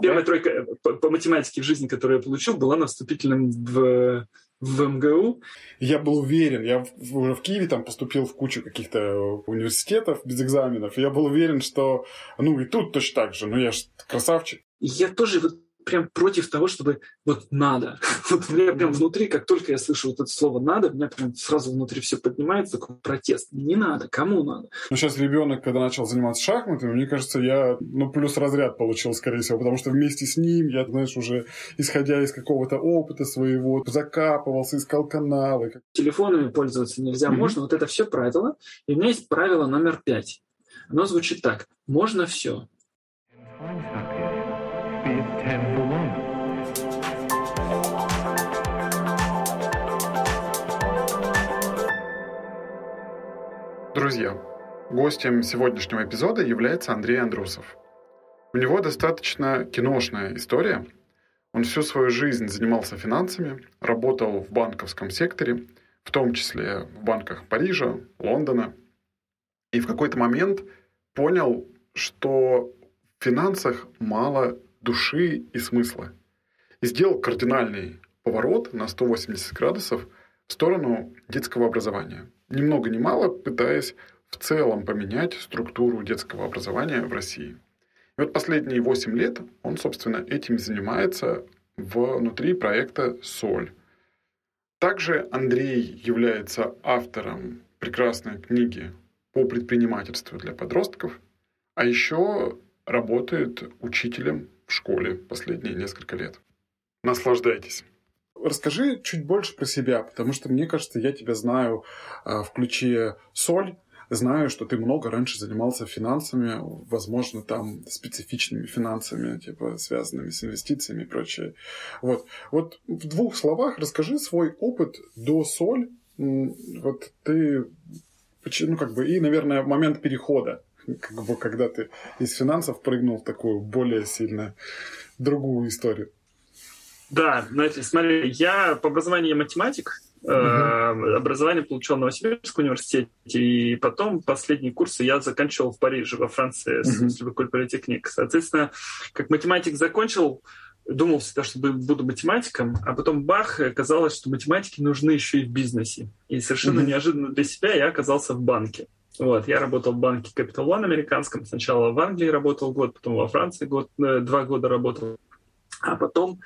Первая тройка по, по математике в жизни, которую я получил, была на вступительном в в МГУ. Я был уверен, я уже в Киеве там поступил в кучу каких-то университетов без экзаменов, и я был уверен, что ну и тут точно так же, ну я же красавчик. Я тоже вот прям против того, чтобы вот надо. Вот у меня прям внутри, как только я слышу вот это слово надо, у меня прям сразу внутри все поднимается, такой протест. Не надо, кому надо? Ну, сейчас ребенок, когда начал заниматься шахматами, мне кажется, я, ну, плюс разряд получил, скорее всего, потому что вместе с ним я, знаешь, уже исходя из какого-то опыта своего, закапывался, искал каналы. Телефонами пользоваться нельзя, mm-hmm. можно. Вот это все правило. И у меня есть правило номер пять. Оно звучит так. Можно все. Друзья, гостем сегодняшнего эпизода является Андрей Андрусов. У него достаточно киношная история. Он всю свою жизнь занимался финансами, работал в банковском секторе, в том числе в банках Парижа, Лондона. И в какой-то момент понял, что в финансах мало души и смысла. И сделал кардинальный поворот на 180 градусов в сторону детского образования – ни много ни мало пытаясь в целом поменять структуру детского образования в России. И вот последние 8 лет он, собственно, этим занимается внутри проекта «Соль». Также Андрей является автором прекрасной книги по предпринимательству для подростков, а еще работает учителем в школе последние несколько лет. Наслаждайтесь! Расскажи чуть больше про себя, потому что мне кажется, я тебя знаю а, в ключе соль, знаю, что ты много раньше занимался финансами, возможно, там специфичными финансами, типа связанными с инвестициями и прочее. Вот, вот в двух словах расскажи свой опыт до соль. Вот ты, ну как бы, и, наверное, момент перехода, как бы, когда ты из финансов прыгнул в такую более сильно другую историю. Да, знаете, смотри, я по образованию математик, Uh-huh. Образование получил в Новосибирском университете, и потом последние курсы я заканчивал в Париже, во Франции, uh-huh. с Любой политехник. Соответственно, как математик закончил, думал всегда, что буду математиком, а потом бах, оказалось, что математики нужны еще и в бизнесе. И совершенно uh-huh. неожиданно для себя я оказался в банке. Вот, я работал в банке Capital One американском. Сначала в Англии работал год, потом во Франции год, э, два года работал. А потом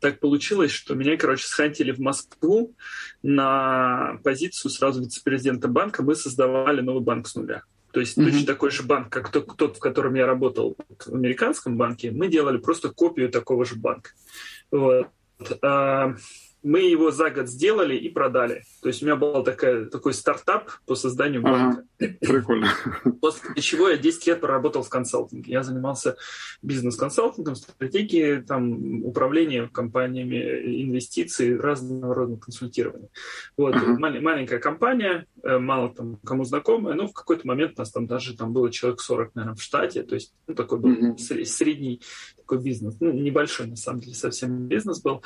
так получилось, что меня, короче, схантили в Москву на позицию сразу вице-президента банка. Мы создавали новый банк с нуля. То есть mm-hmm. точно такой же банк, как тот, тот, в котором я работал в американском банке, мы делали просто копию такого же банка. Вот. Мы его за год сделали и продали. То есть у меня был такая, такой стартап по созданию банка. Ага, прикольно. После чего я 10 лет проработал в консалтинге. Я занимался бизнес-консалтингом, стратегией, там, управлением компаниями, инвестиций, разного рода консультированием. Вот. Ага. Маленькая компания, э, мало там кому знакомая, но в какой-то момент у нас там даже там было человек 40, наверное, в штате. То есть ну, такой был ага. средний такой бизнес. Ну, небольшой, на самом деле, совсем бизнес был.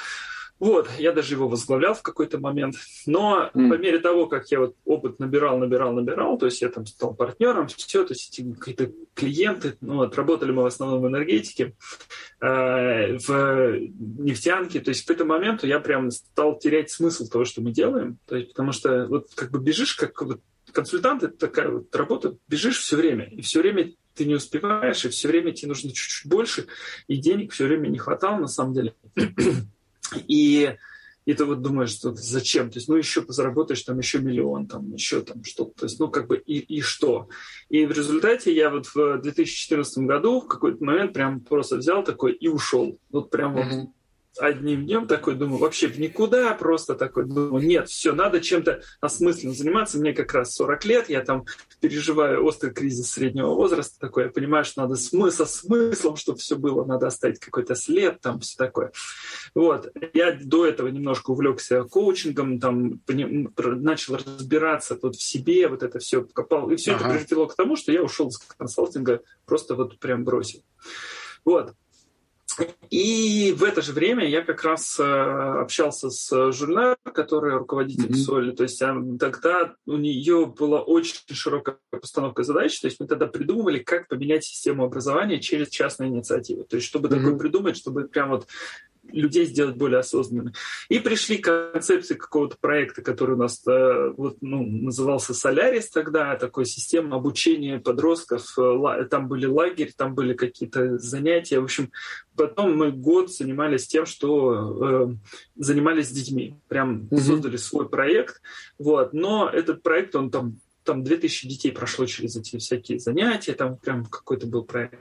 Вот, я даже его возглавлял в какой-то момент. Но mm. по мере того, как я вот опыт набирал, набирал, набирал, то есть я там стал партнером, все, то есть какие-то клиенты, ну, вот, работали мы в основном в энергетике, э, в нефтянке, то есть в какой-то момент я прям стал терять смысл того, что мы делаем, то есть потому что вот как бы бежишь, как вот консультант, это такая вот работа, бежишь все время, и все время ты не успеваешь, и все время тебе нужно чуть-чуть больше, и денег все время не хватало на самом деле. И, и ты вот думаешь, что зачем? То есть, ну, еще заработаешь там еще миллион, там еще там что-то. То есть, ну, как бы и, и что? И в результате я вот в 2014 году в какой-то момент прям просто взял такой и ушел. Вот прям mm-hmm. вот одним днем такой, думаю, вообще в никуда, просто такой, думаю, нет, все, надо чем-то осмысленно заниматься. Мне как раз 40 лет, я там переживаю острый кризис среднего возраста, такой, я понимаю, что надо смысл, смыслом, чтобы все было, надо оставить какой-то след, там все такое. Вот. Я до этого немножко увлекся коучингом, там начал разбираться вот в себе, вот это все копал, и все ага. это привело к тому, что я ушел из консалтинга, просто вот прям бросил. Вот. И в это же время я как раз э, общался с Жульнар, которая руководитель mm-hmm. Соли. То есть тогда у нее была очень широкая постановка задач. То есть мы тогда придумывали, как поменять систему образования через частные инициативы. То есть чтобы mm-hmm. такое придумать, чтобы прям вот людей сделать более осознанными. И пришли к концепции какого-то проекта, который у нас э, вот, ну, назывался «Солярис» тогда, такой система обучения подростков. Э, там были лагерь, там были какие-то занятия. В общем, потом мы год занимались тем, что э, занимались с детьми. Прям mm-hmm. создали свой проект. Вот. Но этот проект, он там там 2000 детей прошло через эти всякие занятия, там прям какой-то был проект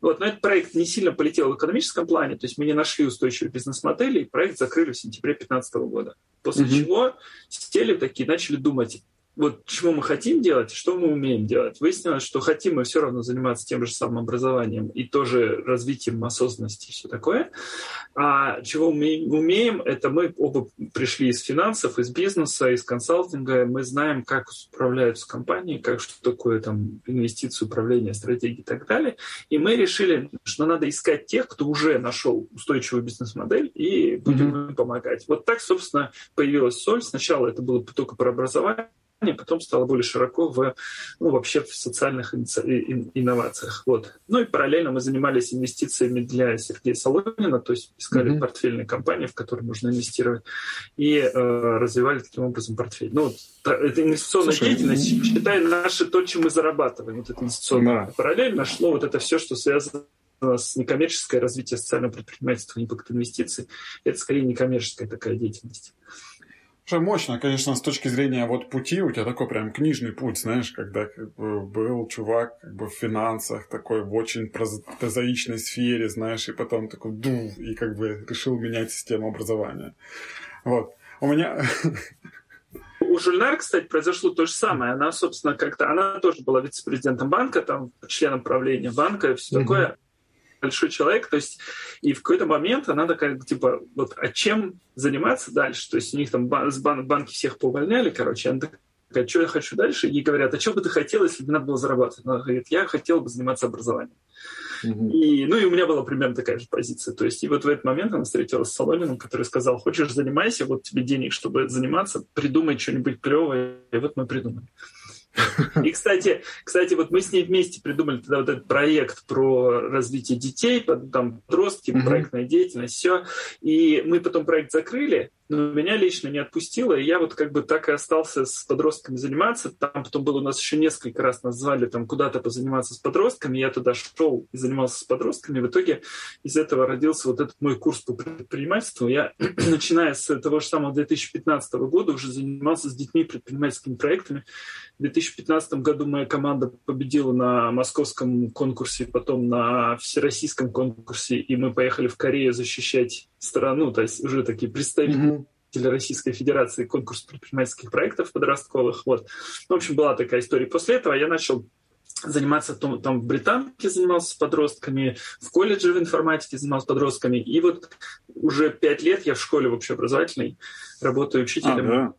вот, но этот проект не сильно полетел в экономическом плане, то есть мы не нашли устойчивой бизнес-модели, и проект закрыли в сентябре 2015 года. После mm-hmm. чего сели такие, начали думать, вот чего мы хотим делать, что мы умеем делать. Выяснилось, что хотим мы все равно заниматься тем же самым образованием и тоже развитием осознанности и все такое. А чего мы умеем, это мы оба пришли из финансов, из бизнеса, из консалтинга. Мы знаем, как управляются компании, как что такое там инвестиции, управление, стратегии и так далее. И мы решили, что надо искать тех, кто уже нашел устойчивую бизнес-модель и будем mm-hmm. им помогать. Вот так, собственно, появилась соль. Сначала это было только про образование, потом стало более широко в, ну, вообще в социальных инновациях. Вот. Ну и параллельно мы занимались инвестициями для Сергея Солонина, то есть искали mm-hmm. портфельные компании, в которые можно инвестировать, и э, развивали таким образом портфель. Ну, это инвестиционная Слушай, деятельность, mm-hmm. считай, наше то, чем мы зарабатываем, вот это инвестиционное. Да. Параллельно шло вот это все, что связано с некоммерческое развитие социального предпринимательства, импакт инвестиций. Это скорее некоммерческая такая деятельность. Что мощно, конечно, с точки зрения вот пути, у тебя такой прям книжный путь, знаешь, когда как бы, был чувак как бы в финансах, такой в очень прозаичной сфере, знаешь, и потом такой ду, и как бы решил менять систему образования. Вот. У меня... У Жульнар, кстати, произошло то же самое. Она, собственно, как-то... Она тоже была вице-президентом банка, там, членом правления банка и все mm-hmm. Большой человек, то есть и в какой-то момент она такая, типа, вот, а чем заниматься дальше? То есть у них там бан, банки всех поувольняли, короче, она такая, что я хочу дальше? И говорят, а что бы ты хотел, если бы надо было зарабатывать? Она говорит, я хотел бы заниматься образованием. Mm-hmm. И, ну и у меня была примерно такая же позиция. То есть и вот в этот момент она встретилась с Соломином, который сказал, хочешь занимайся, вот тебе денег, чтобы заниматься, придумай что-нибудь клевое. И вот мы придумали. И, кстати, кстати, вот мы с ней вместе придумали тогда вот этот проект про развитие детей, там подростки, mm-hmm. проектная деятельность, все. И мы потом проект закрыли, но меня лично не отпустило, и я вот как бы так и остался с подростками заниматься. Там потом было у нас еще несколько раз нас звали там куда-то позаниматься с подростками, я туда шел и занимался с подростками. В итоге из этого родился вот этот мой курс по предпринимательству. Я, начиная с того же самого 2015 года, уже занимался с детьми предпринимательскими проектами. В 2015 году моя команда победила на московском конкурсе, потом на всероссийском конкурсе, и мы поехали в Корею защищать страну, то есть уже такие представители mm-hmm. Российской Федерации конкурс предпринимательских проектов подростковых. Вот. В общем, была такая история. После этого я начал заниматься там, там в Британке занимался с подростками, в колледже в информатике занимался подростками. И вот уже пять лет я в школе в общеобразовательной работаю учителем. А, да?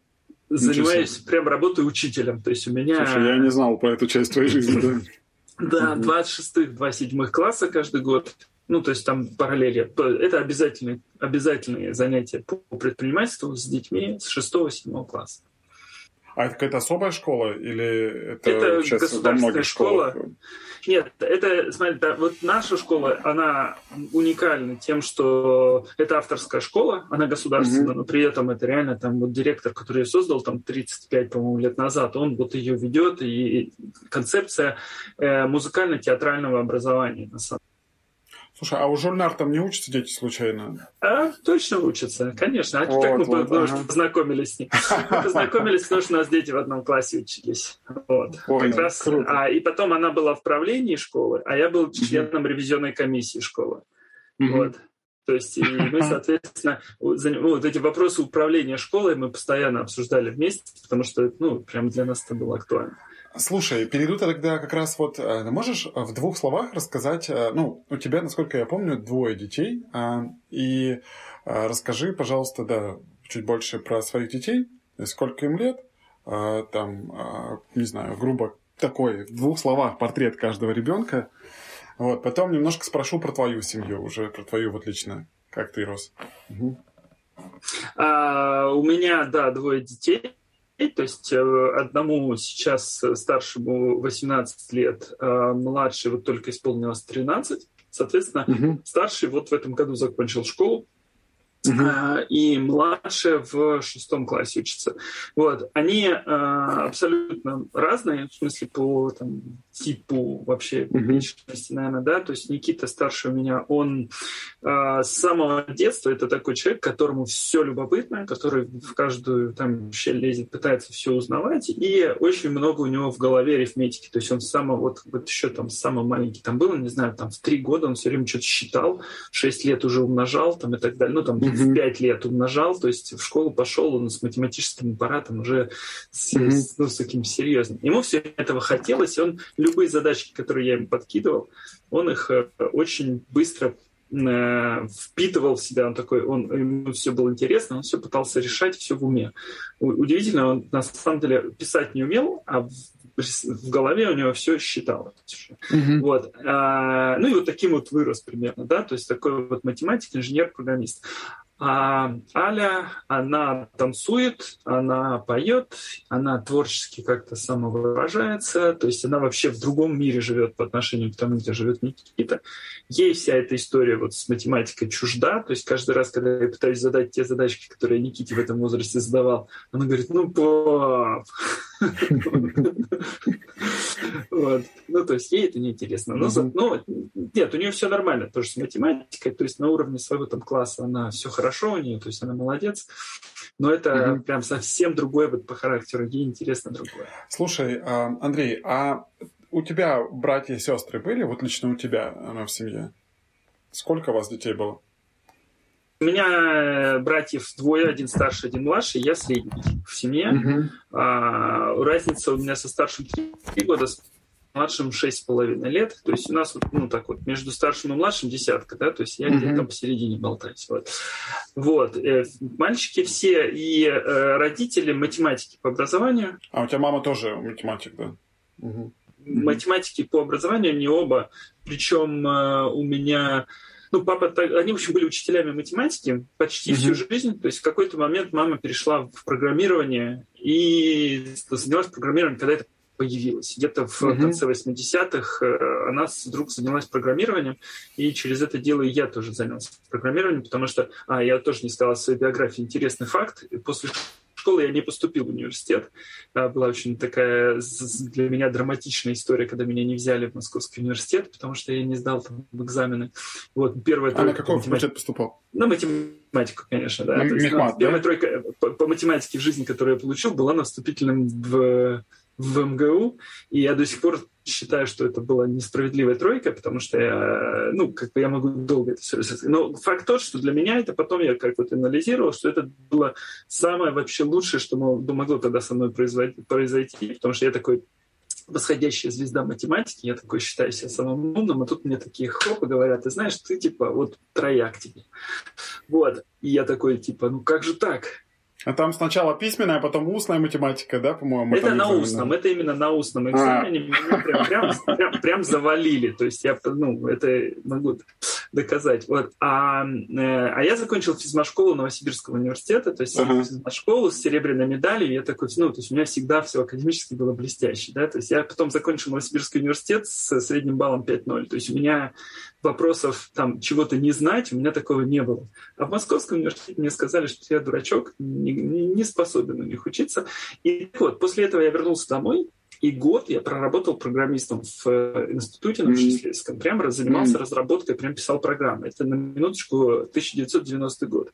Занимаюсь, прям работаю учителем. То есть у меня... Слушай, я не знал про эту часть твоей жизни, да? Да, 26-х, 27 класса каждый год. Ну, то есть там параллели. Это обязательные, обязательные занятия по предпринимательству с детьми с 6-7 класса. А это какая-то особая школа или это, это сейчас государственная школа? Нет, это, смотри, да, вот наша школа, она уникальна тем, что это авторская школа, она государственная, mm-hmm. но при этом это реально там вот директор, который ее создал там 35, по-моему, лет назад, он вот ее ведет, и концепция э, музыкально-театрального образования, на самом Слушай, а у Жульнар там не учатся дети случайно? А, точно учатся, конечно. А вот, как мы вот, ага. познакомились с ним? Мы познакомились, потому что у нас дети в одном классе учились. Вот. Понял, как раз, круто. а, и потом она была в правлении школы, а я был членом ревизионной комиссии школы. Вот. То есть и мы, соответственно, вот эти вопросы управления школой мы постоянно обсуждали вместе, потому что, ну, прям для нас это было актуально. Слушай, перейду тогда как раз вот, э, можешь в двух словах рассказать, э, ну, у тебя, насколько я помню, двое детей, и э, расскажи, пожалуйста, да, чуть больше про своих детей, сколько им лет, там, не знаю, грубо такой, в двух словах портрет каждого ребенка, Вот, потом немножко спрошу про твою семью, уже про твою вот лично, как ты рос. Угу. А, у меня, да, двое детей. То есть э, одному сейчас старшему 18 лет, а младший вот только исполнилось 13. Соответственно, угу. старший вот в этом году закончил школу. Uh-huh. И младшая в шестом классе учится. Вот. Они а, абсолютно разные, в смысле по там, типу вообще uh-huh. личности, наверное, да. То есть Никита старший у меня, он а, с самого детства это такой человек, которому все любопытно, который в каждую там щель лезет, пытается все узнавать, и очень много у него в голове арифметики. То есть он с самого, вот, вот еще там самый маленький там был, не знаю, там в три года он все время что-то считал, шесть лет уже умножал там и так далее. Ну, там в 5 лет умножал, то есть в школу пошел он с математическим аппаратом уже с, mm-hmm. с, ну, с таким серьезным. Ему все этого хотелось, и он любые задачки, которые я ему подкидывал, он их э, очень быстро э, впитывал в себя, он такой, он, ему все было интересно, он все пытался решать, все в уме. Удивительно, он на самом деле писать не умел, а в голове у него все считалось. Mm-hmm. Вот. А, ну и вот таким вот вырос примерно, да, то есть такой вот математик, инженер, программист. А Аля, она танцует, она поет, она творчески как-то самовыражается, то есть она вообще в другом мире живет по отношению к тому, где живет Никита. Ей вся эта история вот с математикой чужда, то есть каждый раз, когда я пытаюсь задать те задачки, которые Никите в этом возрасте задавал, она говорит, ну, пап, вот. Ну, то есть ей это неинтересно. Но, mm-hmm. но нет, у нее все нормально тоже с математикой, то есть на уровне своего там класса она все хорошо у нее, то есть она молодец. Но это mm-hmm. прям совсем другое вот по характеру, ей интересно другое. Слушай, а, Андрей, а у тебя братья и сестры были? Вот лично у тебя она в семье? Сколько у вас детей было? У меня э, братьев двое, один старший, один младший, я средний в семье. Uh-huh. А, разница у меня со старшим три года, с младшим шесть с половиной лет. То есть у нас вот, ну так вот между старшим и младшим десятка, да, то есть я uh-huh. где-то там посередине болтаюсь. Вот. вот. Э, мальчики все и э, родители математики по образованию. А у тебя мама тоже математик, да? Угу. Математики по образованию, не оба. Причем у меня ну, папа, они, в общем, были учителями математики почти mm-hmm. всю жизнь. То есть в какой-то момент мама перешла в программирование и занялась программированием, когда это появилось. Где-то в mm-hmm. конце 80-х э, она вдруг занялась программированием, и через это дело и я тоже занялся программированием, потому что, а, я тоже не сказал в своей биографии интересный факт. После школы я не поступил в университет. Была очень такая для меня драматичная история, когда меня не взяли в Московский университет, потому что я не сдал там экзамены. Вот, первая а на какой факультет поступал? На математику, конечно, да. Ну, есть, ну, первая тройка по, по математике в жизни, которую я получил, была на вступительном в в МГУ, и я до сих пор считаю, что это была несправедливая тройка, потому что я, ну, как бы я могу долго это все рассказать. Но факт тот, что для меня это потом я как вот анализировал, что это было самое вообще лучшее, что могло тогда со мной произойти, потому что я такой восходящая звезда математики, я такой считаю себя самым умным, а тут мне такие хопы говорят, ты знаешь, ты типа вот трояк тебе. Вот. И я такой типа, ну как же так? А там сначала письменная, а потом устная математика, да, по-моему? Это на устном, это именно на устном а. экзамене. А. Меня прям, прям, прям, прям завалили. То есть я, ну, это могу доказать. Вот. А, э, а я закончил физмашколу Новосибирского университета, то есть ага. физмашколу с серебряной медалью. Я такой, ну, то есть у меня всегда все академически было блестяще, да, то есть я потом закончил Новосибирский университет с средним баллом 5.0. То есть у меня вопросов там чего-то не знать, у меня такого не было. А в Московском университете мне сказали, что я дурачок, не, не способен у них учиться. И вот, после этого я вернулся домой, и год я проработал программистом в э, институте научно-исследовательском. Прям занимался разработкой, прям писал программы. Это на минуточку 1990 год.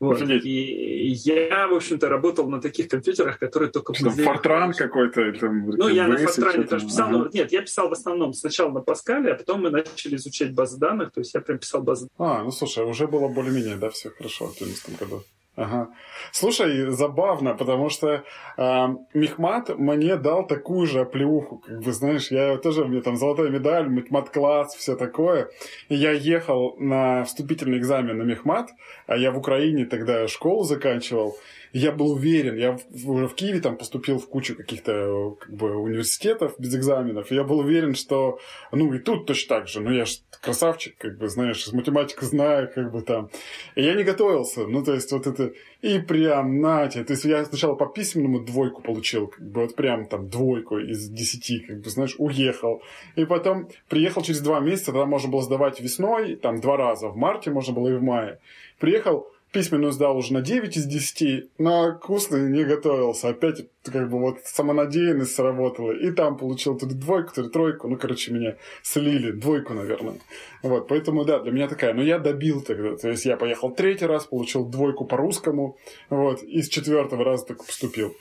Вот. И я, в общем-то, работал на таких компьютерах, которые только... Что, Фортран какой-то? Там, ну, я на Фортране тоже писал. Ага. Но, нет, я писал в основном сначала на Паскале, а потом мы начали изучать базы данных, то есть я прям писал базы А, ну, слушай, уже было более-менее, да, все хорошо в 2011 году. Ага. Слушай, забавно, потому что э, Мехмат мне дал такую же оплеуху, как бы, знаешь, я тоже, мне там золотая медаль, Мехмат-класс, все такое. И я ехал на вступительный экзамен на Мехмат, а я в Украине тогда школу заканчивал, я был уверен, я уже в Киеве там поступил в кучу каких-то как бы университетов без экзаменов, и я был уверен, что, ну, и тут точно так же, ну, я же красавчик, как бы, знаешь, с математикой знаю, как бы там. И я не готовился, ну, то есть вот это, и прям, нате, то есть я сначала по письменному двойку получил, как бы, вот прям там двойку из десяти, как бы, знаешь, уехал. И потом приехал через два месяца, тогда можно было сдавать весной, там, два раза, в марте можно было и в мае. Приехал, письменную сдал уже на 9 из 10, на вкусный не готовился. Опять как бы вот самонадеянность сработала. И там получил то ли двойку, то ли тройку. Ну, короче, меня слили. Двойку, наверное. Вот, поэтому, да, для меня такая. Но я добил тогда. То есть я поехал третий раз, получил двойку по русскому. Вот, и с четвертого раза так поступил.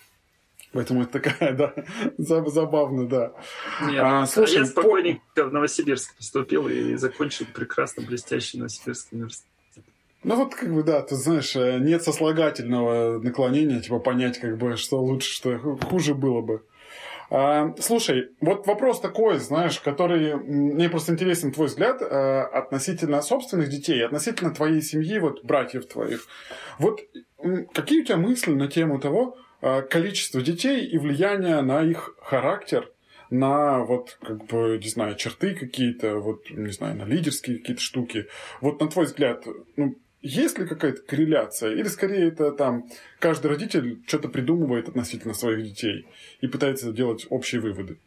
Поэтому это такая, да, забавно, да. Нет, а, слушай, я спокойненько по... в Новосибирск поступил и закончил прекрасно блестящий Новосибирский университет. Ну вот как бы да, ты знаешь, э, нет сослагательного наклонения, типа понять, как бы, что лучше, что хуже было бы. А, слушай, вот вопрос такой, знаешь, который мне просто интересен твой взгляд а, относительно собственных детей, относительно твоей семьи, вот братьев твоих. Вот какие у тебя мысли на тему того, а, количество детей и влияние на их характер, на вот, как бы, не знаю, черты какие-то, вот, не знаю, на лидерские какие-то штуки. Вот на твой взгляд, ну, есть ли какая-то корреляция? Или скорее это там каждый родитель что-то придумывает относительно своих детей и пытается делать общие выводы?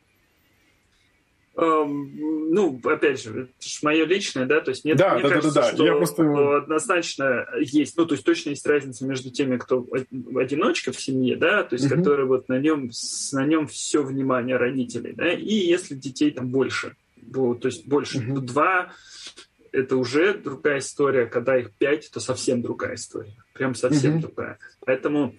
Um, ну, опять же, это же мое личное, да, то есть нет, да, мне да, кажется, да, да, что Я просто... однозначно есть, ну, то есть точно есть разница между теми, кто одиночка в семье, да, то есть угу. который вот на нем, на нем все внимание родителей, да, и если детей там больше, то есть больше угу. два, это уже другая история. Когда их пять, то совсем другая история. Прям совсем mm-hmm. другая. Поэтому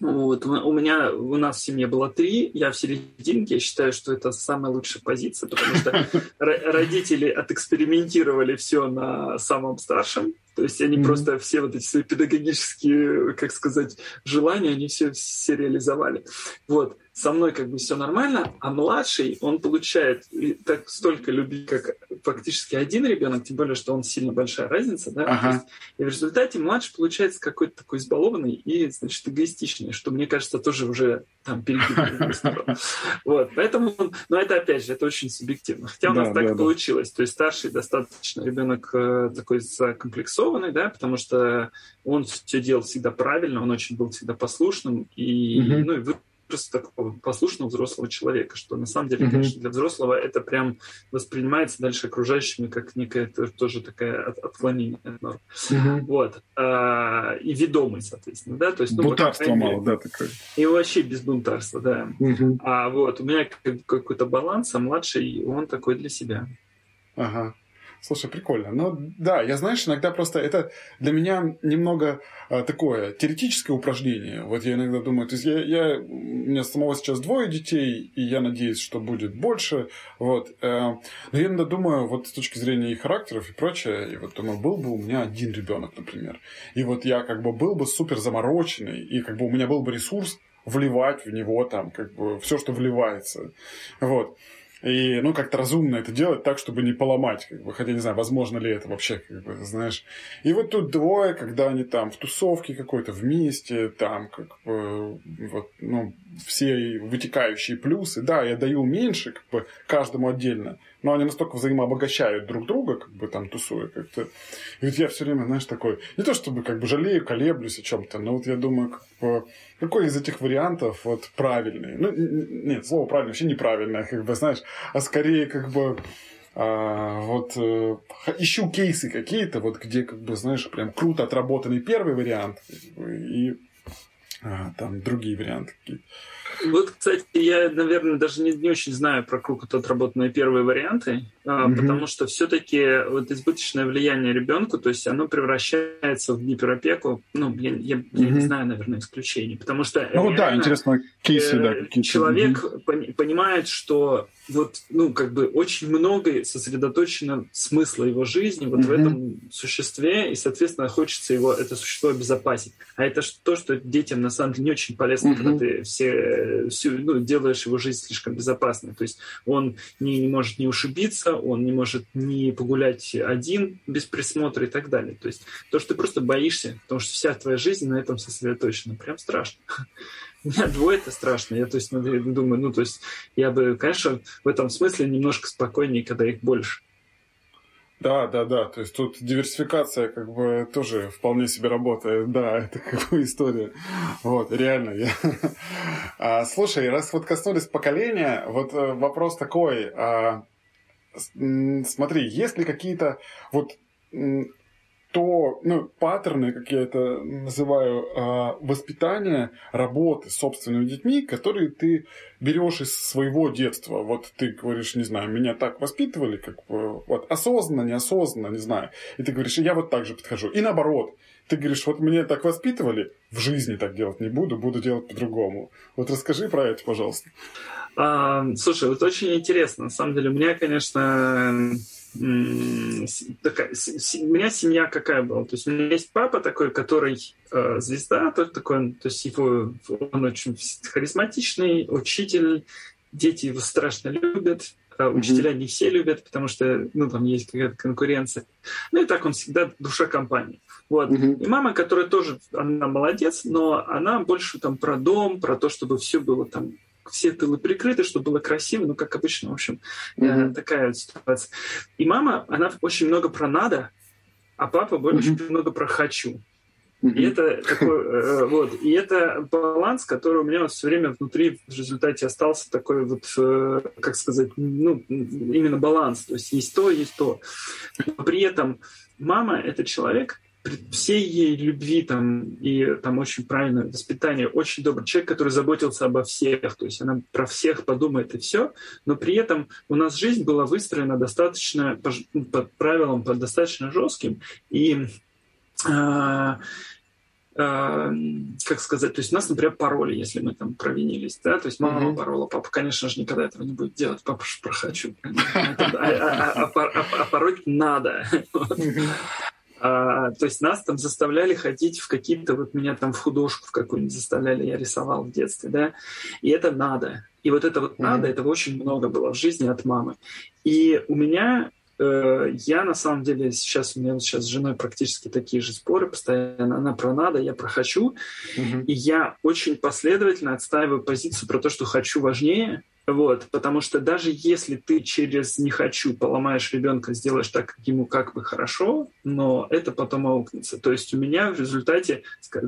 вот, у меня, у нас в семье было три, я в серединке, я считаю, что это самая лучшая позиция, потому что родители отэкспериментировали все на самом старшем, то есть они mm-hmm. просто все вот эти свои педагогические, как сказать, желания, они все, все реализовали. Вот со мной как бы все нормально, а младший, он получает так столько любви, как фактически один ребенок, тем более, что он сильно большая разница, да, ага. есть, и в результате младший получается какой-то такой избалованный и, значит, эгоистичный, что, мне кажется, тоже уже там Вот, поэтому, но это, опять же, это очень субъективно. Хотя у нас так получилось, то есть старший достаточно ребенок э, такой закомплексованный, да, потому что он все делал всегда правильно, он очень был всегда послушным, и, ну, и просто такого послушного взрослого человека, что на самом деле, mm-hmm. конечно, для взрослого это прям воспринимается дальше окружающими как некое тоже такое отклонение от норм. Mm-hmm. Вот. А, и ведомый, соответственно, да, то есть... Ну, Бунтарство вот, мало, да, такое. И вообще без бунтарства, да. Mm-hmm. А вот у меня какой-то баланс, а младший, он такой для себя. Ага. Слушай, прикольно. Ну да, я, знаешь, иногда просто это для меня немного а, такое теоретическое упражнение. Вот я иногда думаю, то есть я, я, у меня самого сейчас двое детей, и я надеюсь, что будет больше. Вот. Э, но я иногда думаю, вот с точки зрения их характеров и прочее, и вот думаю, был бы у меня один ребенок, например. И вот я как бы был бы супер замороченный, и как бы у меня был бы ресурс вливать в него там как бы все, что вливается. Вот. И, ну, как-то разумно это делать так, чтобы не поломать, как бы, хотя не знаю, возможно ли это вообще, как бы, знаешь. И вот тут двое, когда они там в тусовке какой-то вместе, там, как бы, вот, ну, все вытекающие плюсы. Да, я даю меньше, как бы, каждому отдельно, но они настолько взаимообогащают друг друга, как бы там тусуя как-то. И вот я все время, знаешь, такой, не то чтобы как бы жалею, колеблюсь о чем-то, но вот я думаю, как бы, какой из этих вариантов вот правильный? Ну, нет, слово правильное вообще неправильное, как бы, знаешь, а скорее как бы а, вот э, ищу кейсы какие-то, вот где, как бы, знаешь, прям круто отработанный первый вариант и там другие варианты какие-то. Вот, кстати, я, наверное, даже не, не очень знаю про круг отработанные первые варианты, mm-hmm. потому что все-таки вот избыточное влияние ребенку, то есть оно превращается в гиперопеку, ну, я, я, mm-hmm. я не знаю, наверное, исключений, потому что ну, реально, да, интересно, кейсы, да, э, человек mm-hmm. понимает, что вот, ну, как бы очень много сосредоточено смысла его жизни вот mm-hmm. в этом существе, и, соответственно, хочется его, это существо обезопасить. А это то, что детям, на самом деле, не очень полезно, mm-hmm. когда ты все, всю, ну, делаешь его жизнь слишком безопасной. То есть он не, не может не ушибиться, он не может не погулять один без присмотра и так далее. То есть то, что ты просто боишься, потому что вся твоя жизнь на этом сосредоточена. Прям страшно. У меня двое это страшно. Я, то есть, думаю, ну, то есть, я бы, конечно, в этом смысле немножко спокойнее, когда их больше. Да, да, да. То есть тут диверсификация как бы тоже вполне себе работает. Да, это как бы история. Вот, реально. Я... А, слушай, раз вот коснулись поколения, вот э, вопрос такой. А, смотри, есть ли какие-то вот то, ну, паттерны, как я это называю, а, воспитания, работы с собственными детьми, которые ты берешь из своего детства. Вот ты говоришь, не знаю, меня так воспитывали, как вот, осознанно, неосознанно, не знаю. И ты говоришь, я вот так же подхожу. И наоборот, ты говоришь, вот меня так воспитывали, в жизни так делать не буду, буду делать по-другому. Вот расскажи про это, пожалуйста. А, слушай, вот очень интересно. На самом деле, меня, конечно, такая, у меня семья какая была? То есть у меня есть папа такой, который э, звезда, тот такой, то есть его, он очень харизматичный, учитель, дети его страшно любят, а учителя mm-hmm. не все любят, потому что, ну, там есть какая-то конкуренция. Ну, и так он всегда душа компании. Вот. Mm-hmm. И мама, которая тоже, она молодец, но она больше там про дом, про то, чтобы все было там все тылы прикрыты, чтобы было красиво, ну, как обычно, в общем, mm-hmm. такая вот ситуация. И мама, она очень много про надо, а папа mm-hmm. очень много про хочу. Mm-hmm. И это такой, э, вот, и это баланс, который у меня вот все время внутри в результате остался такой вот, э, как сказать, ну, именно баланс. То есть есть то, есть то. Но при этом мама — это человек, при всей ей любви там, и там очень правильное воспитание, очень добрый человек, который заботился обо всех, то есть она про всех подумает и все, но при этом у нас жизнь была выстроена достаточно по, ну, по правилам, по достаточно жестким, и а, а, как сказать, то есть нас, например, пароли, если мы там провинились, да, то есть мама mm-hmm. порола, папа, конечно же, никогда этого не будет делать, папа же прохочу, а пороть надо. А, то есть нас там заставляли ходить в какие-то, вот меня там в художку в какую-нибудь заставляли, я рисовал в детстве, да, и это надо. И вот это вот mm-hmm. надо, этого очень много было в жизни от мамы. И у меня э, я на самом деле сейчас у меня сейчас с женой практически такие же споры постоянно. Она про надо, я про хочу. Mm-hmm. И я очень последовательно отстаиваю позицию про то, что хочу важнее, вот, потому что даже если ты через «не хочу» поломаешь ребенка, сделаешь так, как ему как бы хорошо, но это потом аукнется. То есть у меня в результате,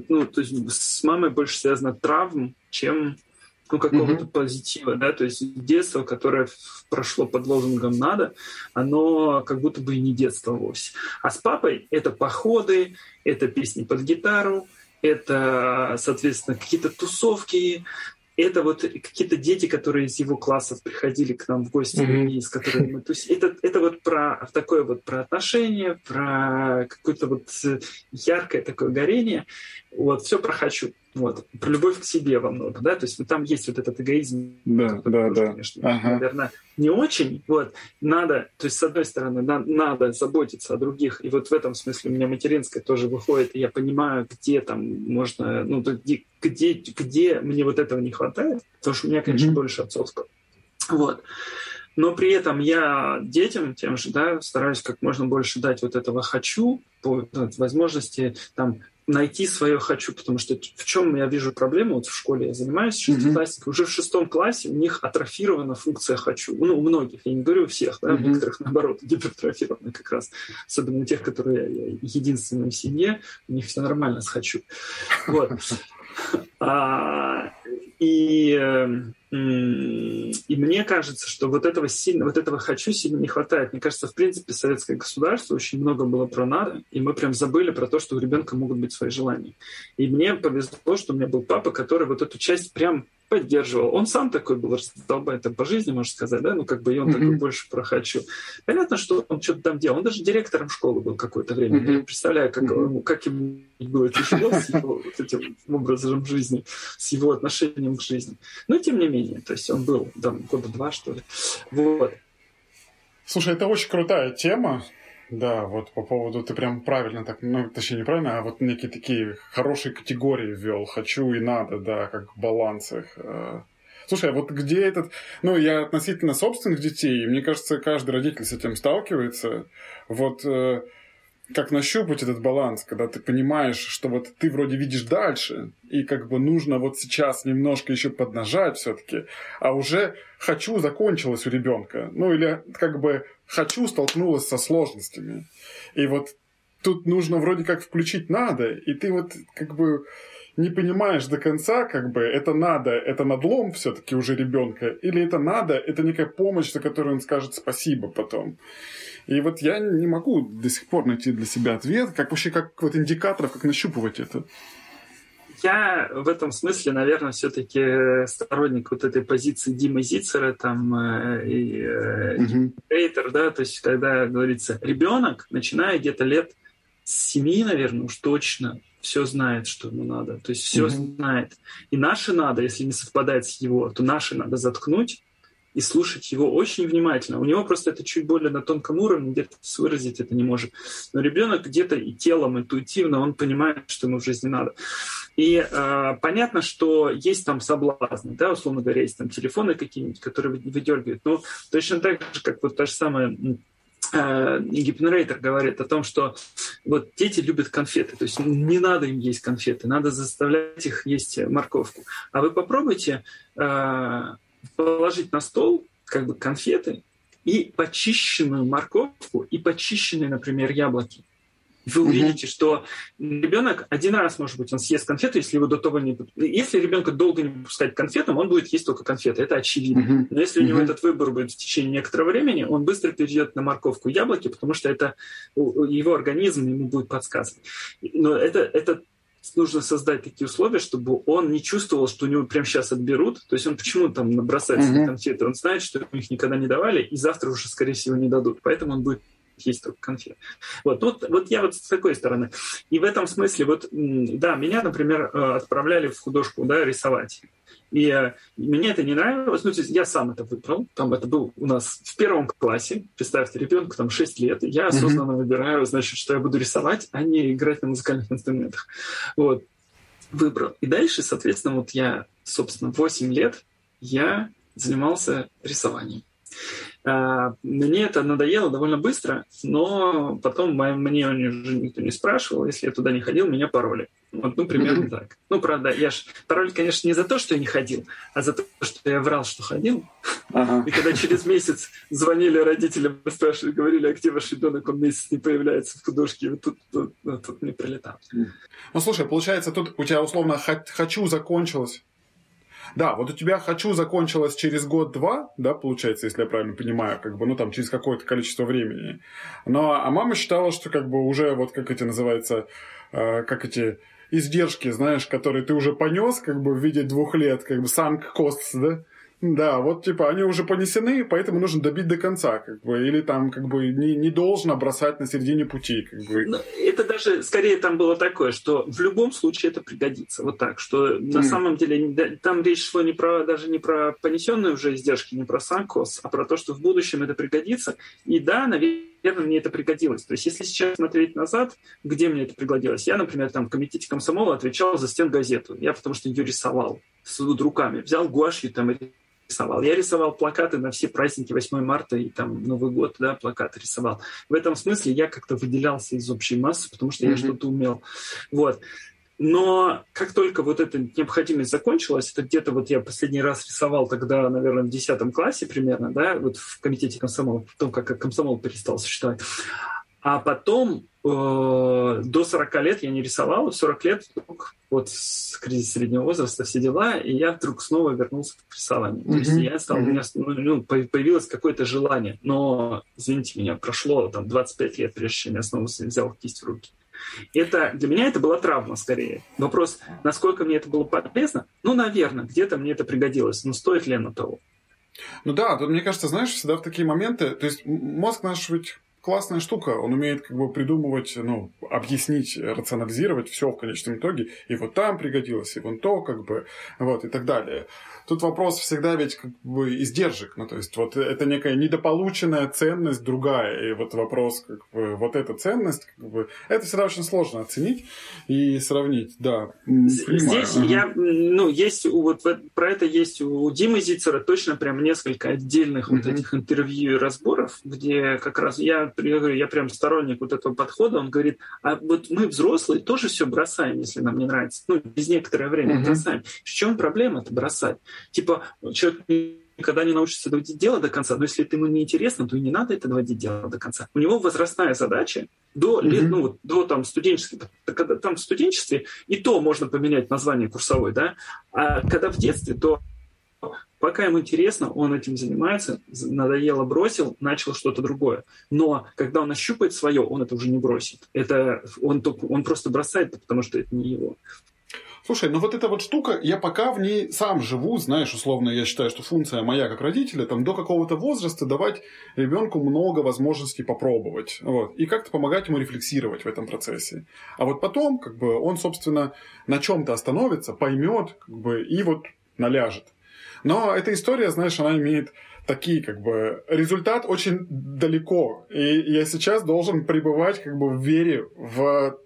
ну, то есть с мамой больше связано травм, чем ну, какого-то mm-hmm. позитива, да, то есть детство, которое прошло под лозунгом «надо», оно как будто бы и не детство вовсе. А с папой это походы, это песни под гитару, это, соответственно, какие-то тусовки, это вот какие-то дети, которые из его классов приходили к нам в гости, mm-hmm. и с которыми мы тусили. Это, это вот про такое вот про отношения, про какое-то вот яркое такое горение. Вот, все про хочу. Вот, про любовь к себе во многом, да, то есть вот там есть вот этот эгоизм, да, да, да. конечно, ага. наверное, не очень, вот, надо, то есть с одной стороны, на, надо заботиться о других, и вот в этом смысле у меня материнская тоже выходит, и я понимаю, где там можно, ну, где, где, где мне вот этого не хватает, потому что у меня, конечно, mm-hmm. больше отцовского, вот, но при этом я детям тем же, да, стараюсь как можно больше дать вот этого хочу, по возможности там найти свое хочу, потому что в чем я вижу проблему, вот в школе я занимаюсь шестиклассниками, mm-hmm. уже в шестом классе у них атрофирована функция хочу. Ну, у многих, я не говорю у всех, да, mm-hmm. у некоторых, наоборот, гипертрофирована как раз. Особенно у тех, которые единственные в семье, у них все нормально с хочу. Вот. А, и эм, и мне кажется, что вот этого сильно, вот этого хочу сильно не хватает. Мне кажется, в принципе, советское государство очень много было про надо, и мы прям забыли про то, что у ребенка могут быть свои желания. И мне повезло, что у меня был папа, который вот эту часть прям поддерживал. Он сам такой был раздолбайтом по жизни, можно сказать, да, ну как бы и он mm-hmm. такой больше про хочу. Понятно, что он что-то там делал. Он даже директором школы был какое-то время. Mm-hmm. Я представляю, как, mm-hmm. как ему было тяжело с его вот этим образом жизни, с его отношением к жизни. Но тем не менее, то есть он был там года два, что ли. Вот. Слушай, это очень крутая тема. Да, вот по поводу, ты прям правильно так, ну, точнее, неправильно, а вот некие такие хорошие категории ввел. Хочу и надо, да, как баланс их. Э. Слушай, а вот где этот... Ну, я относительно собственных детей, мне кажется, каждый родитель с этим сталкивается. Вот э, как нащупать этот баланс, когда ты понимаешь, что вот ты вроде видишь дальше, и как бы нужно вот сейчас немножко еще поднажать все-таки, а уже хочу закончилось у ребенка. Ну или как бы хочу столкнулась со сложностями. И вот тут нужно вроде как включить надо, и ты вот как бы не понимаешь до конца, как бы это надо, это надлом все-таки уже ребенка, или это надо, это некая помощь, за которую он скажет спасибо потом. И вот я не могу до сих пор найти для себя ответ, как вообще, как вот индикаторов, как нащупывать это. Я в этом смысле, наверное, все-таки сторонник вот этой позиции Димы Зицера там э, и угу. Рейтер, да, то есть когда говорится, ребенок, начиная где-то лет с семи, наверное, уж точно все знает, что ему надо. То есть все угу. знает. И наше надо, если не совпадает с его, то наше надо заткнуть и слушать его очень внимательно. У него просто это чуть более на тонком уровне, где-то выразить это не может. Но ребенок где-то и телом, интуитивно, он понимает, что ему в жизни надо. И э, понятно, что есть там соблазны, да, условно говоря, есть там телефоны какие-нибудь, которые выдергивают. Но точно так же, как вот та же самая э, Гипнорейтер говорит о том, что вот дети любят конфеты, то есть не надо им есть конфеты, надо заставлять их есть морковку. А вы попробуйте э, положить на стол как бы конфеты и почищенную морковку и почищенные, например, яблоки. Вы увидите, mm-hmm. что ребенок один раз, может быть, он съест конфету, если его до того не... Если ребенка долго не пускать конфетам, он будет есть только конфеты, это очевидно. Mm-hmm. Но если у него mm-hmm. этот выбор будет в течение некоторого времени, он быстро перейдет на морковку и яблоки, потому что это его организм ему будет подсказывать. Но это, это нужно создать такие условия, чтобы он не чувствовал, что у него прямо сейчас отберут. То есть он почему там набросается mm-hmm. на конфеты? Он знает, что их никогда не давали, и завтра уже, скорее всего, не дадут. Поэтому он будет есть только конфет. Вот, вот, вот я вот с такой стороны. И в этом смысле, вот, да, меня, например, э, отправляли в художку, да, рисовать. И э, мне это не нравилось. Ну, то есть я сам это выбрал. Там это был у нас в первом классе. Представьте, ребенку там 6 лет. И я осознанно mm-hmm. выбираю, значит, что я буду рисовать, а не играть на музыкальных инструментах. Вот. Выбрал. И дальше, соответственно, вот я, собственно, 8 лет я занимался рисованием. А, мне это надоело довольно быстро, но потом мне уже никто не спрашивал, если я туда не ходил, меня пароли. Вот, ну, примерно так. Ну, правда, я ж пароль, конечно, не за то, что я не ходил, а за то, что я врал, что ходил. Ага. И когда через месяц звонили родителям, спрашивали, говорили, а где ваш ребенок, он месяц не появляется в художке, вот тут, тут, ну, тут не прилетал. Ну, слушай, получается, тут у тебя условно «хочу» закончилось да, вот у тебя «хочу» закончилось через год-два, да, получается, если я правильно понимаю, как бы, ну, там, через какое-то количество времени. Но, а мама считала, что, как бы, уже, вот, как эти называются, э, как эти издержки, знаешь, которые ты уже понес, как бы, в виде двух лет, как бы, sunk costs, да, да, вот типа они уже понесены, поэтому нужно добить до конца, как бы, или там как бы не, не должно бросать на середине пути. Как бы. Но это даже скорее там было такое, что в любом случае это пригодится. Вот так, что mm. на самом деле там речь шла не про, даже не про понесенные уже издержки, не про санкос, а про то, что в будущем это пригодится. И да, наверное, мне это пригодилось. То есть, если сейчас смотреть назад, где мне это пригодилось? Я, например, там в комитете комсомола отвечал за стен газету. Я потому что ее рисовал с руками. Взял гуашью там рисовал. Я рисовал плакаты на все праздники 8 марта и там Новый год, да, плакаты рисовал. В этом смысле я как-то выделялся из общей массы, потому что mm-hmm. я что-то умел. Вот. Но как только вот эта необходимость закончилась, это где-то вот я последний раз рисовал тогда, наверное, в 10 классе примерно, да, вот в комитете комсомола, потом как комсомол перестал существовать. А потом э, до 40 лет я не рисовал, в 40 лет вдруг вот с кризис среднего возраста все дела, и я вдруг снова вернулся к рисованию. Mm-hmm. То есть я стал, mm-hmm. у меня ну, ну появилось какое-то желание, но, извините меня, прошло там 25 лет, прежде чем я снова взял кисть в руки. Это, для меня это была травма скорее. Вопрос, насколько мне это было полезно? Ну, наверное, где-то мне это пригодилось, но стоит ли оно того? Ну да, тут, мне кажется, знаешь, всегда в такие моменты, то есть мозг наш ведь классная штука. Он умеет как бы придумывать, ну, объяснить, рационализировать все в конечном итоге. И вот там пригодилось, и вон то, как бы, вот, и так далее. Тут вопрос всегда ведь как бы издержек. Ну, то есть, вот это некая недополученная ценность другая. И вот вопрос, как бы, вот эта ценность, как бы, это всегда очень сложно оценить и сравнить. Да, Здесь ага. я, ну, есть, вот про это есть у Димы Зицера точно прям несколько отдельных угу. вот этих интервью и разборов, где как раз я, я прям сторонник вот этого подхода, он говорит, а вот мы взрослые тоже все бросаем, если нам не нравится. Ну, без некоторое время угу. бросаем. В чем проблема это бросать? Типа, человек никогда не научится доводить дело до конца, но если это ему не интересно, то и не надо это доводить дело до конца. У него возрастная задача до mm-hmm. лет, ну, до там студенческого, когда там в студенчестве и то можно поменять название курсовой, да, а когда в детстве, то Пока ему интересно, он этим занимается, надоело, бросил, начал что-то другое. Но когда он ощупает свое, он это уже не бросит. Это он, он просто бросает, потому что это не его. Слушай, ну вот эта вот штука, я пока в ней сам живу, знаешь, условно, я считаю, что функция моя как родителя, там, до какого-то возраста давать ребенку много возможностей попробовать, вот, и как-то помогать ему рефлексировать в этом процессе. А вот потом, как бы, он, собственно, на чем-то остановится, поймет, как бы, и вот наляжет. Но эта история, знаешь, она имеет такие, как бы, результат очень далеко. И я сейчас должен пребывать, как бы, в вере в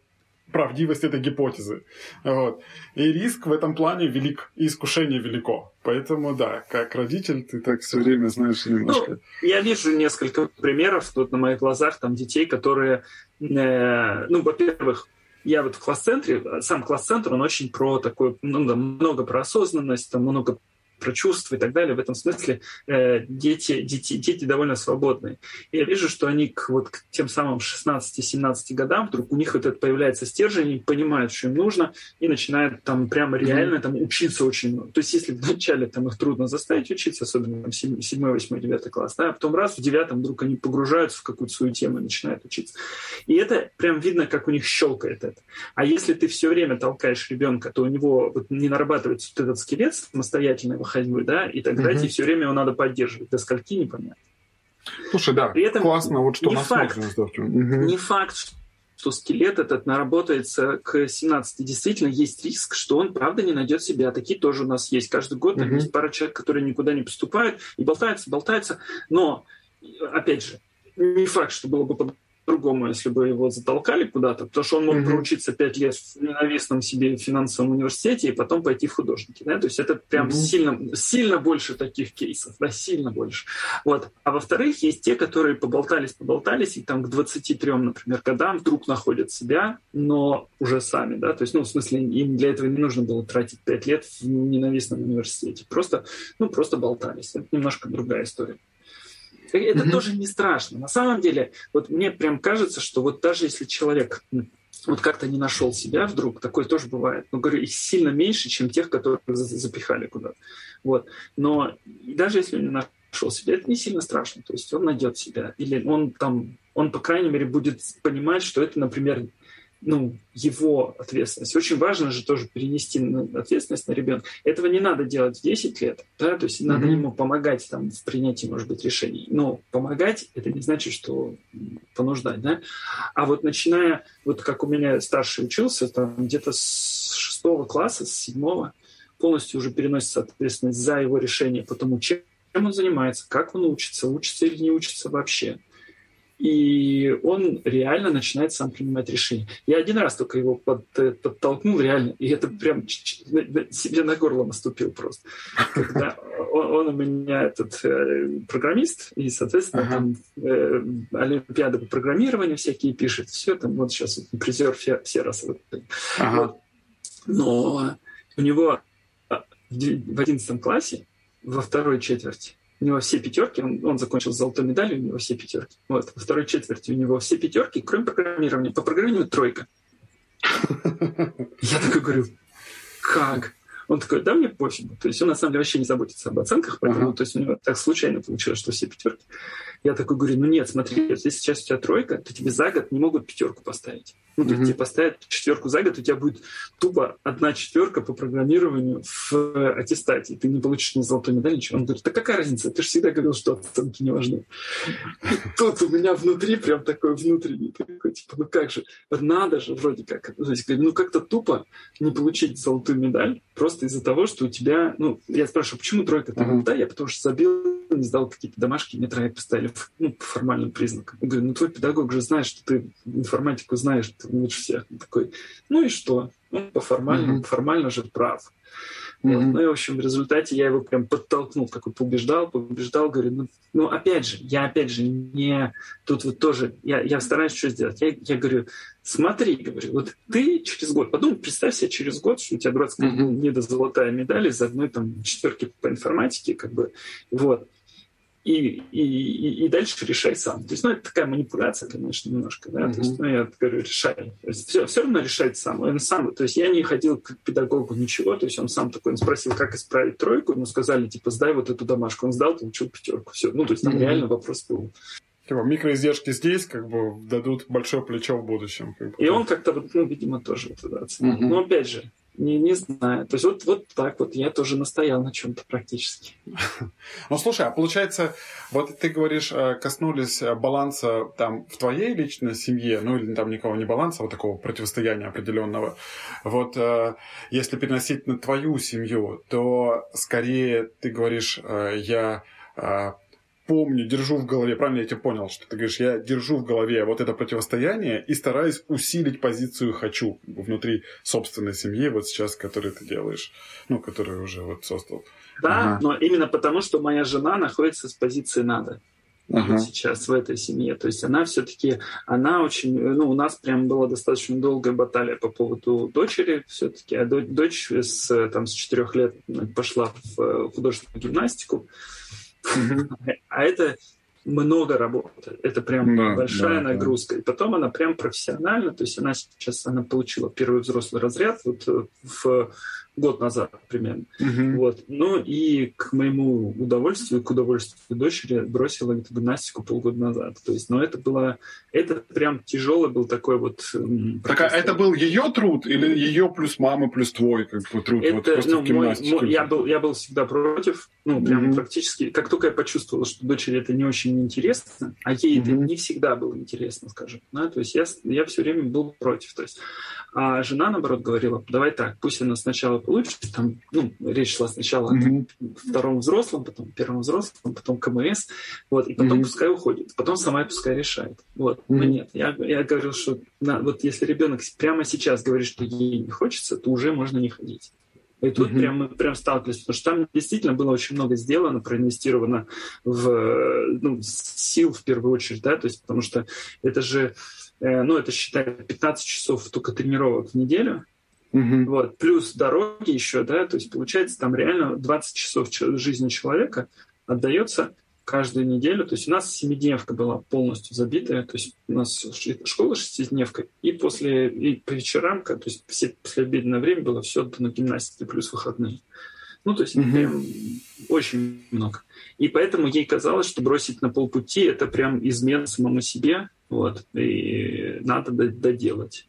правдивость этой гипотезы. Вот. И риск в этом плане велик, и искушение велико. Поэтому, да, как родитель, ты так все время знаешь немножко. Ну, я вижу несколько примеров тут на моих глазах, там детей, которые, э, ну, во-первых, я вот в класс-центре, сам класс-центр, он очень про такой, ну, да, много про осознанность, там много про чувства и так далее. В этом смысле э, дети, дети, дети довольно свободные. И я вижу, что они к, вот, к тем самым 16-17 годам вдруг у них вот это появляется стержень, они понимают, что им нужно, и начинают там прямо реально там учиться очень много. То есть если вначале там их трудно заставить учиться, особенно там 7, 8, 9 класс, да, а потом раз в девятом вдруг они погружаются в какую-то свою тему и начинают учиться. И это прям видно, как у них щелкает это. А если ты все время толкаешь ребенка, то у него вот не нарабатывается вот этот скелет самостоятельно его ходьбы, да, и тогда угу. тебе все время его надо поддерживать. До скольки непонятно. Слушай, да, При этом классно, вот что не факт, угу. не факт, что скелет этот наработается к 17. Действительно, есть риск, что он, правда, не найдет себя. Такие тоже у нас есть. Каждый год там есть пара человек, которые никуда не поступают и болтаются, болтаются. Но, опять же, не факт, что было бы другому, если бы его затолкали куда-то, потому что он мог mm-hmm. проучиться пять лет в ненавистном себе финансовом университете и потом пойти в художники. Да? То есть это прям mm-hmm. сильно, сильно больше таких кейсов, да, сильно больше. Вот. А во-вторых, есть те, которые поболтались, поболтались, и там к 23, например, годам вдруг находят себя, но уже сами, да, то есть, ну, в смысле, им для этого не нужно было тратить пять лет в ненавистном университете. Просто, ну, просто болтались. Это немножко другая история. Это тоже не страшно. На самом деле, вот мне прям кажется, что вот даже если человек вот как-то не нашел себя вдруг, такое тоже бывает. Но говорю, их сильно меньше, чем тех, которые запихали куда-то. Вот. Но даже если он не нашел себя, это не сильно страшно. То есть он найдет себя. Или он там, он, по крайней мере, будет понимать, что это, например, ну, его ответственность. Очень важно же тоже перенести ответственность на ребенка. Этого не надо делать в 10 лет, да, то есть mm-hmm. надо ему помогать там в принятии, может быть, решений. Но помогать это не значит, что понуждать, да. А вот начиная, вот как у меня старший учился, там где-то с шестого класса, с седьмого, полностью уже переносится ответственность за его решение по тому, чем он занимается, как он учится, учится или не учится вообще и он реально начинает сам принимать решения. Я один раз только его под, э, подтолкнул реально, и это прям себе на горло наступил просто. Когда он, он у меня этот э, программист, и, соответственно, ага. там э, олимпиады по программированию всякие пишет, все, там вот сейчас вот, призер все, все раз. Ага. Вот. Но у него а, в одиннадцатом классе во второй четверти у него все пятерки, он, он закончил с золотой медалью, у него все пятерки. Вот, во второй четверти у него все пятерки, кроме программирования. По программированию тройка. Я такой говорю, как? Он такой, да, мне пофигу. То есть он на самом деле вообще не заботится об оценках, поэтому ага. то есть у него так случайно получилось, что все пятерки. Я такой говорю, ну нет, смотри, если сейчас у тебя тройка, то тебе за год не могут пятерку поставить. Ну, то есть тебе поставят четверку за год, у тебя будет тупо одна четверка по программированию в аттестате. Ты не получишь ни золотой медали, ничего. Он говорит, да какая разница? Ты же всегда говорил, что оценки не важны. Тут у меня внутри прям такой внутренний, такой, типа, ну как же, надо же вроде как. То есть, ну как-то тупо не получить золотую медаль просто из-за того, что у тебя, ну, я спрашиваю, почему тройка? Uh-huh. Да, я потому что забил, не сдал какие-то домашки, мне троек поставили ну, по формальным признакам. Я говорю, ну твой педагог же знает, что ты информатику знаешь, лучше всех. Он такой, ну и что? Ну, по формальному, mm-hmm. формально же прав. Mm-hmm. Вот. Ну и, в общем, в результате я его прям подтолкнул, такой побеждал, побеждал, говорю, ну, ну опять же, я опять же не... Тут вот тоже, я, я стараюсь что сделать. Я, я говорю, смотри, говорю, вот ты через год, подумай, представь себе через год, что у тебя дурацкая mm-hmm. недозолотая медаль из одной там четверки по информатике, как бы, вот и, и, и дальше решай сам. То есть, ну, это такая манипуляция, конечно, немножко, да, mm-hmm. то есть, ну, я говорю, решай. То есть, все, все равно решать сам. Он сам, то есть, я не ходил к педагогу ничего, то есть, он сам такой, он спросил, как исправить тройку, ему сказали, типа, сдай вот эту домашку. Он сдал, получил пятерку. Все. Ну, то есть, там mm-hmm. реально вопрос был. Типа микроиздержки здесь как бы дадут большое плечо в будущем. Как бы. И он как-то, ну, видимо, тоже это оценил. Mm-hmm. Но опять же, не, не знаю. То есть вот, вот так вот я тоже настоял на чем-то практически. Ну, слушай, а получается, вот ты говоришь, э, коснулись э, баланса там в твоей личной семье, ну или там никого не баланса, вот такого противостояния определенного. Вот э, если переносить на твою семью, то скорее ты говоришь, я помню, держу в голове, правильно я тебя понял, что ты говоришь, я держу в голове вот это противостояние и стараюсь усилить позицию «хочу» внутри собственной семьи, вот сейчас, которую ты делаешь, ну, которую уже вот создал. Да, ага. но именно потому, что моя жена находится с позиции «надо». Ага. сейчас в этой семье. То есть она все-таки, она очень, ну, у нас прям была достаточно долгая баталия по поводу дочери все-таки. А дочь с, там, с четырех лет пошла в художественную гимнастику. А это много работы. Это прям да, большая да, нагрузка. Да. И потом она прям профессионально, то есть она сейчас она получила первый взрослый разряд вот э, в год назад примерно. Угу. Вот. Ну и к моему удовольствию, к удовольствию дочери бросила эту гимнастику полгода назад. То есть, но ну, это было, это прям тяжелый был такой вот... Так а это был ее труд или ее плюс мама плюс твой как бы труд? Это, вот просто ну, мой, мой, я, был, я был всегда против, ну прям угу. практически, как только я почувствовал, что дочери это не очень интересно, а ей угу. это не всегда было интересно, скажем, да, то есть я, я все время был против. То есть, а жена, наоборот, говорила, давай так, пусть она сначала получше. Там, ну, речь шла сначала mm-hmm. о втором взрослом, потом первом взрослом, потом КМС, вот, и потом mm-hmm. пускай уходит, потом сама пускай решает. Вот, mm-hmm. но нет, я, я говорил, что на, вот если ребенок прямо сейчас говорит, что ей не хочется, то уже можно не ходить. И тут mm-hmm. прям мы прям сталкивались, потому что там действительно было очень много сделано, проинвестировано в ну, сил в первую очередь, да, то есть потому что это же, э, ну это считай 15 часов только тренировок в неделю, Угу. Вот. Плюс дороги еще, да, то есть получается там реально 20 часов жизни человека отдается каждую неделю. То есть у нас семидневка была полностью забитая, то есть у нас школа шестидневка, и после и по вечерам, то есть все, после обеденное время было все на гимнастике плюс выходные. Ну, то есть угу. прям очень много. И поэтому ей казалось, что бросить на полпути это прям измена самому себе, вот, и надо доделать.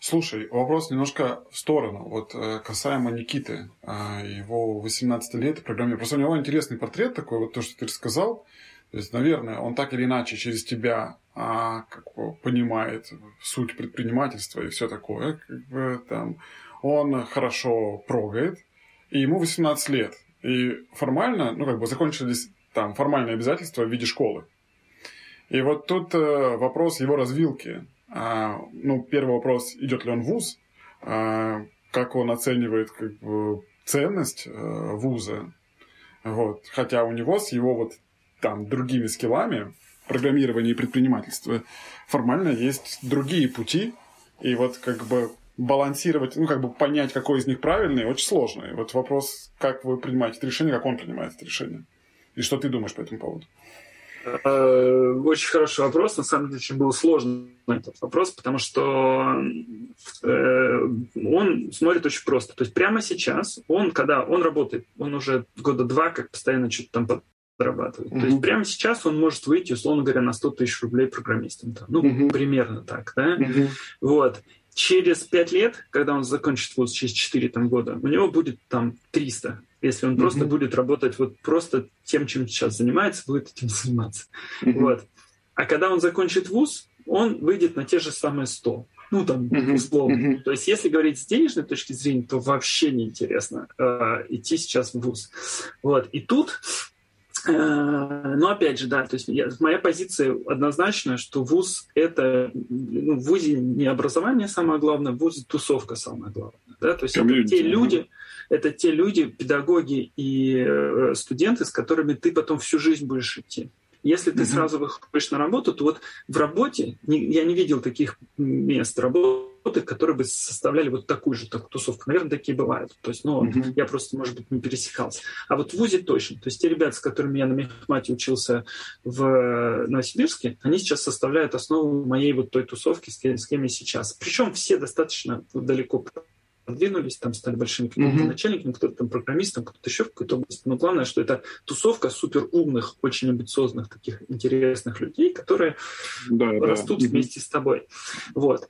Слушай, вопрос немножко в сторону. Вот э, касаемо Никиты, э, его 18 лет программе. Просто у него интересный портрет такой, вот то, что ты рассказал. То есть, наверное, он так или иначе через тебя а, как бы понимает суть предпринимательства и все такое. Как бы, там, он хорошо прогает, и ему 18 лет. И формально, ну, как бы закончились там формальные обязательства в виде школы. И вот тут э, вопрос его развилки. А, ну, первый вопрос, идет ли он в ВУЗ, а, как он оценивает как бы, ценность а, вуза. Вот. Хотя у него с его вот там другими скиллами программирования и предпринимательства формально есть другие пути. И вот как бы балансировать, ну, как бы понять, какой из них правильный, очень сложно. И вот вопрос, как вы принимаете это решение, как он принимает это решение. И что ты думаешь по этому поводу? Э, очень хороший вопрос. На самом деле очень был сложный этот вопрос, потому что э, он смотрит очень просто. То есть прямо сейчас он, когда он работает, он уже года два как постоянно что-то там зарабатывает. Mm-hmm. То есть прямо сейчас он может выйти, условно говоря, на 100 тысяч рублей программистом. Там. Ну, mm-hmm. примерно так, да? Mm-hmm. Вот. Через 5 лет, когда он закончит вуз, через 4 там, года, у него будет там 300, если он mm-hmm. просто будет работать вот просто тем, чем сейчас занимается, будет этим заниматься. Mm-hmm. Вот. А когда он закончит вуз, он выйдет на те же самые 100. Ну, там, условно. Uh-huh. То есть, если говорить с денежной точки зрения, то вообще неинтересно э, идти сейчас в ВУЗ. Вот. И тут но опять же, да, то есть я, моя позиция однозначная, что ВУЗ это ну, в ВУЗе не образование самое главное, в ВУЗе тусовка самое главное. Да? То есть это те люди, это те люди, педагоги и э, студенты, с которыми ты потом всю жизнь будешь идти. Если ты mm-hmm. сразу выходишь на работу, то вот в работе я не видел таких мест работы, которые бы составляли вот такую же такую тусовку. Наверное, такие бывают. То есть, ну, mm-hmm. я просто, может быть, не пересекался. А вот в ВУЗе точно. То есть те ребята, с которыми я на мехмате учился в Новосибирске, они сейчас составляют основу моей вот той тусовки, с кем, с кем я сейчас. Причем все достаточно далеко продвинулись, там стали большими какими-то mm-hmm. начальниками, кто-то там программистом, кто-то еще в какой-то области. Но главное, что это тусовка супер умных, очень амбициозных, таких интересных людей, которые да, растут да. вместе mm-hmm. с тобой. Вот.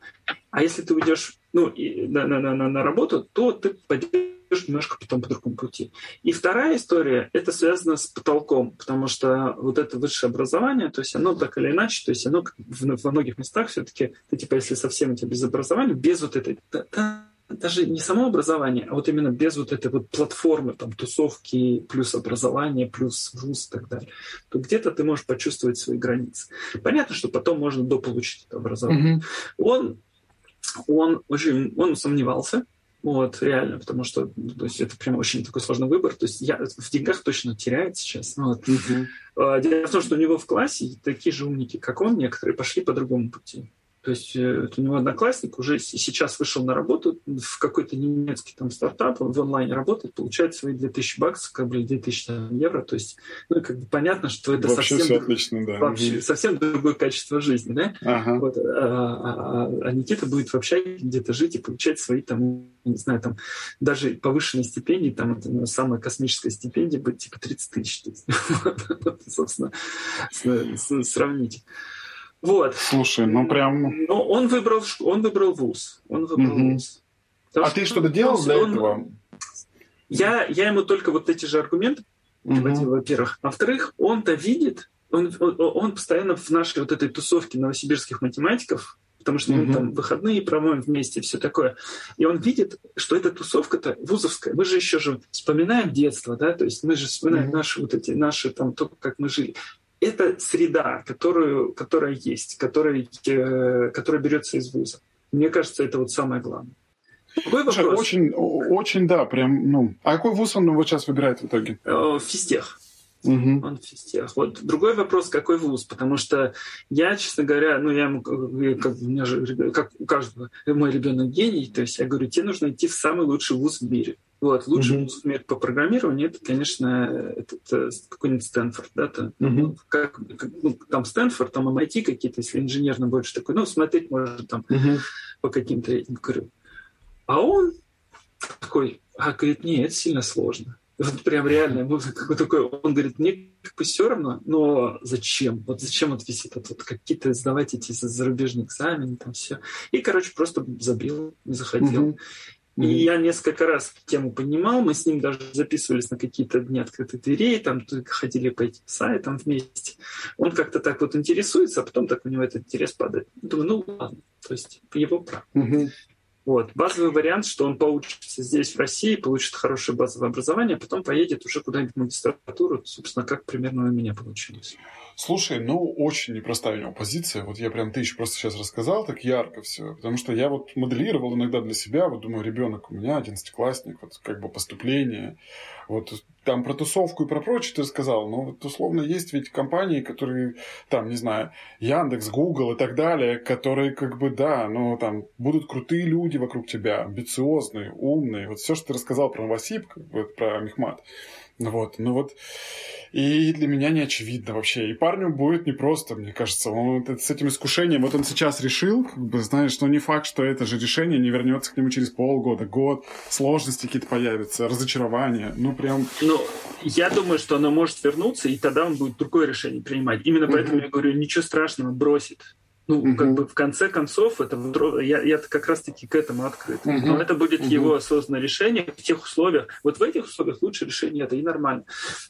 А если ты уйдешь ну, и на, на, на, на работу, то ты пойдешь немножко потом по другому пути. И вторая история, это связано с потолком, потому что вот это высшее образование, то есть оно так или иначе, то есть оно в, во многих местах все-таки, ты типа, если совсем у тебя без образования, без вот этой даже не само образование, а вот именно без вот этой вот платформы, там, тусовки, плюс образование, плюс вуз и так далее, то где-то ты можешь почувствовать свои границы. Понятно, что потом можно дополучить это образование. Mm-hmm. Он, он очень, он сомневался, вот, реально, потому что ну, то есть это прям очень такой сложный выбор. То есть я в деньгах точно теряет сейчас. Вот. Uh-huh. Дело в том, что у него в классе такие же умники, как он, некоторые пошли по другому пути. То есть э, у него одноклассник уже сейчас вышел на работу в какой-то немецкий там стартап, он в онлайне работает, получает свои 2000 баксов, как бы 2000 евро. То есть, ну, как бы понятно, что это вообще совсем, отлично, да. вообще, совсем другое качество жизни, да? Ага. Вот, а, а, а Никита будет вообще где-то жить и получать свои там, не знаю, там даже повышенные стипендии, там это, ну, самая космическая стипендия будет типа 30 тысяч. Собственно, сравните. Вот. Слушай, ну прям... Ну, он выбрал, он выбрал вуз. Он выбрал угу. вуз. Потому а что ты что-то делал для он... этого? Я, я ему только вот эти же аргументы приводил, угу. во-первых. Во-вторых, он-то видит, он, он, он постоянно в нашей вот этой тусовке новосибирских математиков, потому что мы там выходные проводим вместе, все такое. И он видит, что эта тусовка-то вузовская. Мы же еще же вспоминаем детство, да, то есть мы же вспоминаем mm-hmm. наши вот эти, наши там, то, как мы жили это среда, которую, которая есть, которая, э, которая берется из вуза. Мне кажется, это вот самое главное. Какой вопрос? Очень, очень, да, прям, ну. А какой вуз он вот сейчас выбирает в итоге? Э, физтех. Угу. Он физтех. Вот другой вопрос, какой вуз, потому что я, честно говоря, ну я ему, как, у меня же, как у каждого, мой ребенок гений, то есть я говорю, тебе нужно идти в самый лучший вуз в мире. Вот, лучший mm-hmm. мир по программированию это, конечно, этот, э, какой-нибудь Стэнфорд, да, там, mm-hmm. как, как, ну, там Стэнфорд, там MIT какие-то, если инженерно больше такой, ну, смотреть можно там mm-hmm. по каким-то говорю. А он такой, а, говорит, нет, это сильно сложно. Вот прям реально, какой такой, он говорит, мне как бы все равно, но зачем? Вот зачем вот весь этот вот какие-то сдавать эти зарубежные экзамены, там все. И, короче, просто забил, не заходил. Mm-hmm. И я несколько раз тему понимал, мы с ним даже записывались на какие-то дни открытых дверей, там ходили по этим сайтам вместе. Он как-то так вот интересуется, а потом так у него этот интерес падает. Думаю, ну ладно, то есть его право. Угу. Вот. Базовый вариант, что он поучится здесь, в России, получит хорошее базовое образование, а потом поедет уже куда-нибудь в магистратуру, собственно, как примерно у меня получилось. Слушай, ну, очень непростая у него позиция. Вот я прям, ты еще просто сейчас рассказал так ярко все. Потому что я вот моделировал иногда для себя, вот думаю, ребенок у меня, одиннадцатиклассник, вот как бы поступление. Вот там про тусовку и про прочее ты сказал, но вот условно есть ведь компании, которые, там, не знаю, Яндекс, Google и так далее, которые как бы, да, ну там будут крутые люди вокруг тебя, амбициозные, умные. Вот все, что ты рассказал про Новосиб, вот, про Мехмат, Вот, ну вот, и для меня не очевидно вообще. И парню будет непросто, мне кажется. Он вот с этим искушением, вот он сейчас решил, как бы, знаешь, но не факт, что это же решение не вернется к нему через полгода, год, сложности какие-то появятся, разочарования. Ну, прям... Ну, я думаю, что оно может вернуться, и тогда он будет другое решение принимать. Именно поэтому mm-hmm. я говорю, ничего страшного, бросит. Ну, угу. как бы в конце концов, это я, я как раз-таки к этому открыт. Угу. Но это будет угу. его осознанное решение в тех условиях. Вот в этих условиях лучше решение это и нормально.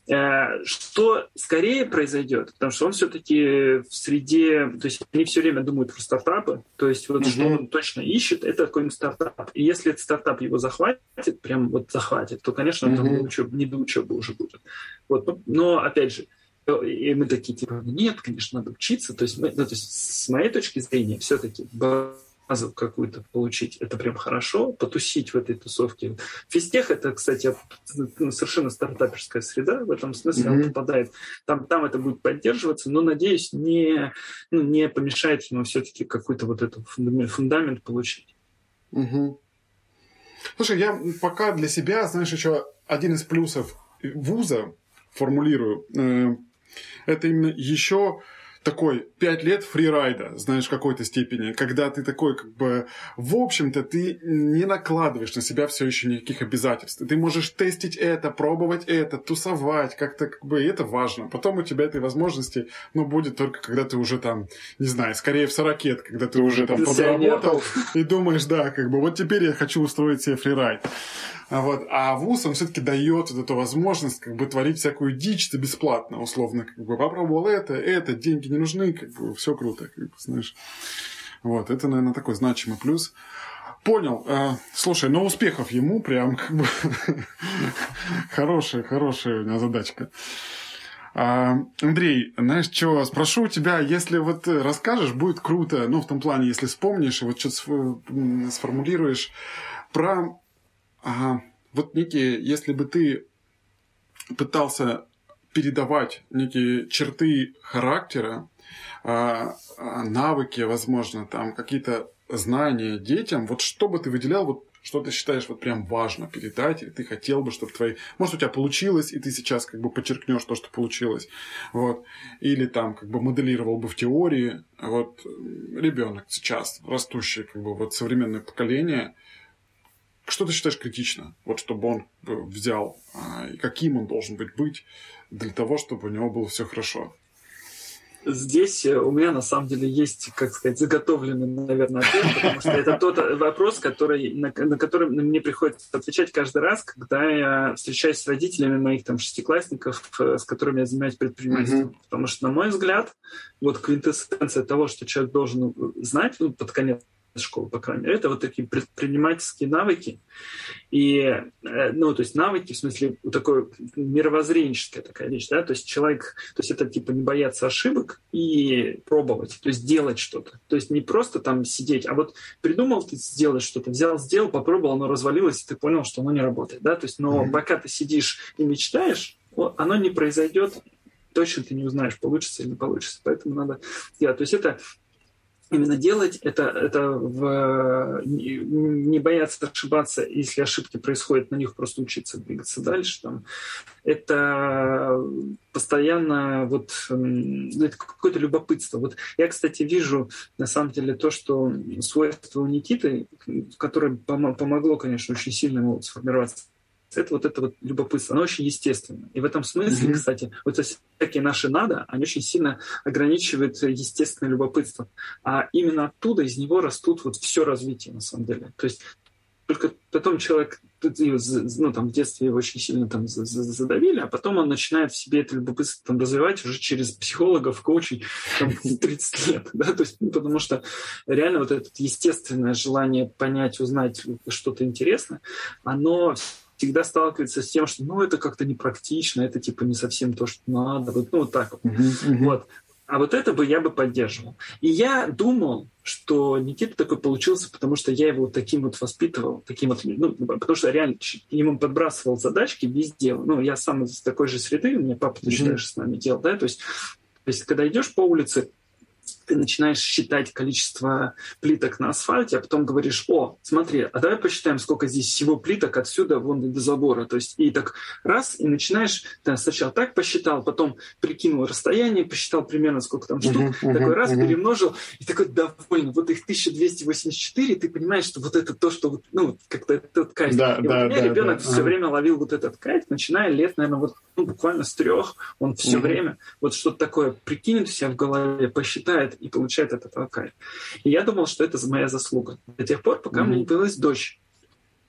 Э, что скорее произойдет, потому что он все-таки в среде, то есть они все время думают про стартапы, то есть вот угу. что он точно ищет, это какой-нибудь стартап. И если этот стартап его захватит, прям вот захватит, то, конечно, угу. там не до учебы уже будет. Вот. Но, опять же, и мы такие, типа, нет, конечно, надо учиться. То есть, ну, то есть с моей точки зрения, все-таки базу какую-то получить, это прям хорошо, потусить в этой тусовке. Физтех это, кстати, ну, совершенно стартаперская среда, в этом смысле mm-hmm. он попадает. Там, там это будет поддерживаться, но, надеюсь, не, ну, не помешает ему все-таки какой-то вот этот фундамент, фундамент получить. Угу. Слушай, я пока для себя, знаешь, еще один из плюсов вуза формулирую. Это именно еще такой пять лет фрирайда, знаешь, в какой-то степени, когда ты такой, как бы, в общем-то, ты не накладываешь на себя все еще никаких обязательств. Ты можешь тестить это, пробовать это, тусовать, как-то, как бы, и это важно. Потом у тебя этой возможности, ну, будет только когда ты уже там, не знаю, скорее в 40 лет, когда ты уже там подработал и думаешь, да, как бы, вот теперь я хочу устроить себе фрирайд. Вот. а ВУЗ, он все-таки дает вот эту возможность как бы творить всякую дичь -то бесплатно, условно. Как бы попробовал это, это, деньги не нужны, как бы все круто, как бы, знаешь. Вот, это, наверное, такой значимый плюс. Понял. Э, слушай, но успехов ему прям как бы хорошая, хорошая у меня задачка. А, Андрей, знаешь, что, спрошу у тебя, если вот расскажешь, будет круто, ну, в том плане, если вспомнишь, вот что-то сформулируешь про Ага. Вот некие, если бы ты пытался передавать некие черты характера, а, а, навыки, возможно, там какие-то знания детям, вот что бы ты выделял, вот что ты считаешь вот прям важно передать, или ты хотел бы, чтобы твои... Может, у тебя получилось, и ты сейчас как бы подчеркнешь то, что получилось. Вот. Или там как бы моделировал бы в теории. Вот ребенок сейчас, растущий как бы вот современное поколение, что ты считаешь критично? Вот чтобы он э, взял, а, и каким он должен быть, быть для того, чтобы у него было все хорошо? Здесь э, у меня на самом деле есть, как сказать, заготовленный, наверное, ответ, потому что это тот вопрос, который, на, на который мне приходится отвечать каждый раз, когда я встречаюсь с родителями моих там шестиклассников, э, с которыми я занимаюсь предпринимательством. Mm-hmm. Потому что, на мой взгляд, вот квинтэссенция того, что человек должен знать ну, под конец школы, по крайней мере, это вот такие предпринимательские навыки. И, э, ну, то есть навыки, в смысле, такой мировоззренческая такая вещь, да, то есть человек, то есть это типа не бояться ошибок и пробовать, то есть делать что-то. То есть не просто там сидеть, а вот придумал ты сделать что-то, взял, сделал, попробовал, оно развалилось, и ты понял, что оно не работает, да, то есть, но mm-hmm. пока ты сидишь и мечтаешь, оно не произойдет, точно ты не узнаешь, получится или не получится. Поэтому надо делать. То есть это именно делать, это, это в, не бояться ошибаться, если ошибки происходят, на них просто учиться двигаться дальше. Там. Это постоянно вот, это какое-то любопытство. Вот я, кстати, вижу на самом деле то, что свойство у Никиты, которое помогло, конечно, очень сильно ему сформироваться это вот это вот любопытство, оно очень естественно. И в этом смысле, mm-hmm. кстати, вот всякие наши надо, они очень сильно ограничивают естественное любопытство. А именно оттуда из него растут вот все развитие, на самом деле. То есть только потом человек, ну, там, в детстве его очень сильно там задавили, а потом он начинает в себе это любопытство там, развивать уже через психологов, коучей там, 30 лет, да, то есть, ну, потому что реально вот это естественное желание понять, узнать что-то интересное, оно всегда сталкивается с тем, что ну это как-то непрактично, это типа не совсем то, что надо, вот, ну вот так вот. Uh-huh, Вот. А вот это бы я бы поддерживал. И я думал, что Никита такой получился, потому что я его вот таким вот воспитывал, таким вот, ну, потому что реально ему подбрасывал задачки везде. Ну, я сам из такой же среды, у меня папа точно mm-hmm. с нами делал, да, то есть, то есть, когда идешь по улице, ты начинаешь считать количество плиток на асфальте, а потом говоришь, о, смотри, а давай посчитаем, сколько здесь всего плиток отсюда вон до забора. То есть и так раз, и начинаешь, ты сначала так посчитал, потом прикинул расстояние, посчитал примерно сколько там штук, uh-huh, такой uh-huh, раз uh-huh. перемножил, и такой довольно, вот их 1284, ты понимаешь, что вот это то, что, ну, как-то этот кайф. Да, и да, вот у меня да, ребенок да. все uh-huh. время ловил вот этот кайф, начиная лет, наверное, вот ну, буквально с трех, он все uh-huh. время вот что-то такое прикинет у себя в голове, посчитает, и получает от этого кайф. И я думал, что это моя заслуга. До тех пор, пока mm-hmm. у меня не появилась дочь,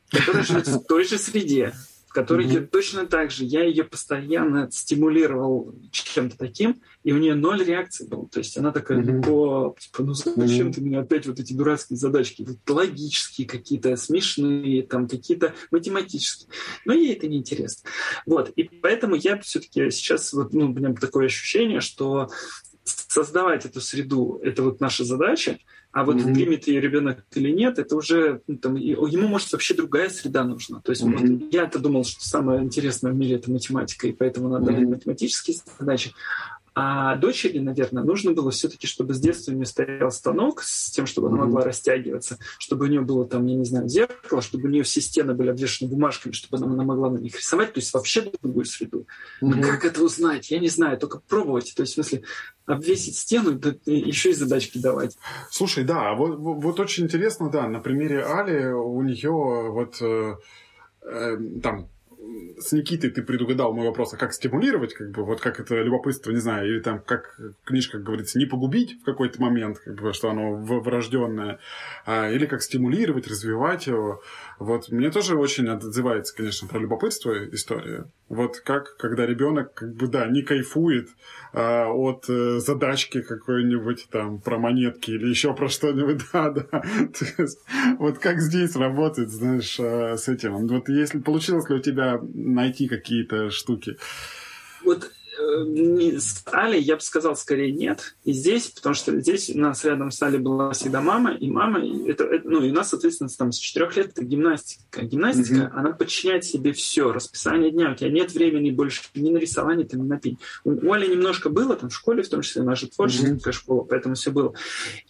которая живет в той же среде, в которой mm-hmm. точно так же. Я ее постоянно стимулировал чем-то таким, и у нее ноль реакции было. То есть она такая mm-hmm. типа, ну зачем mm-hmm. ты мне опять вот эти дурацкие задачки, вот логические какие-то, смешные, там какие-то математические. Но ей это неинтересно. Вот, и поэтому я все-таки сейчас, вот, ну, у меня такое ощущение, что создавать эту среду, это вот наша задача, а вот mm-hmm. примет ее ребенок или нет, это уже ну, там, ему может вообще другая среда нужна. То есть mm-hmm. вот, я-то думал, что самое интересное в мире это математика, и поэтому надо mm-hmm. математические задачи. А дочери, наверное, нужно было все-таки, чтобы с детства у нее стоял станок с тем, чтобы она могла растягиваться, чтобы у нее было там, я не знаю, зеркало, чтобы у нее все стены были обвешаны бумажками, чтобы она, она могла на них рисовать, то есть вообще другую среду. Mm-hmm. Но как это узнать? Я не знаю, только пробовать. То есть, в смысле, обвесить стену, да, еще и задачки давать. Слушай, да, вот, вот очень интересно, да, на примере Али у нее вот э, э, там с Никитой ты предугадал мой вопрос, а как стимулировать, как бы, вот как это любопытство, не знаю, или там, как книжка, как говорится, не погубить в какой-то момент, как бы, что оно врожденное, а, или как стимулировать, развивать его. Вот мне тоже очень отзывается, конечно, про любопытство история. Вот как, когда ребенок, как бы, да, не кайфует а, от э, задачки какой-нибудь там про монетки или еще про что-нибудь, да, да. Есть, вот как здесь работать, знаешь, а, с этим. Вот если получилось ли у тебя найти какие-то штуки? Вот Э, с Али я бы сказал скорее нет. И здесь, потому что здесь у нас рядом с Али была всегда мама, и мама, это, это, ну и у нас, соответственно, там с четырех лет это гимнастика. Гимнастика, mm-hmm. она подчиняет себе все, расписание дня. У тебя нет времени больше ни на рисование, ни на пень. У, у Али немножко было, там в школе, в том числе наша творческая mm-hmm. школа, поэтому все было.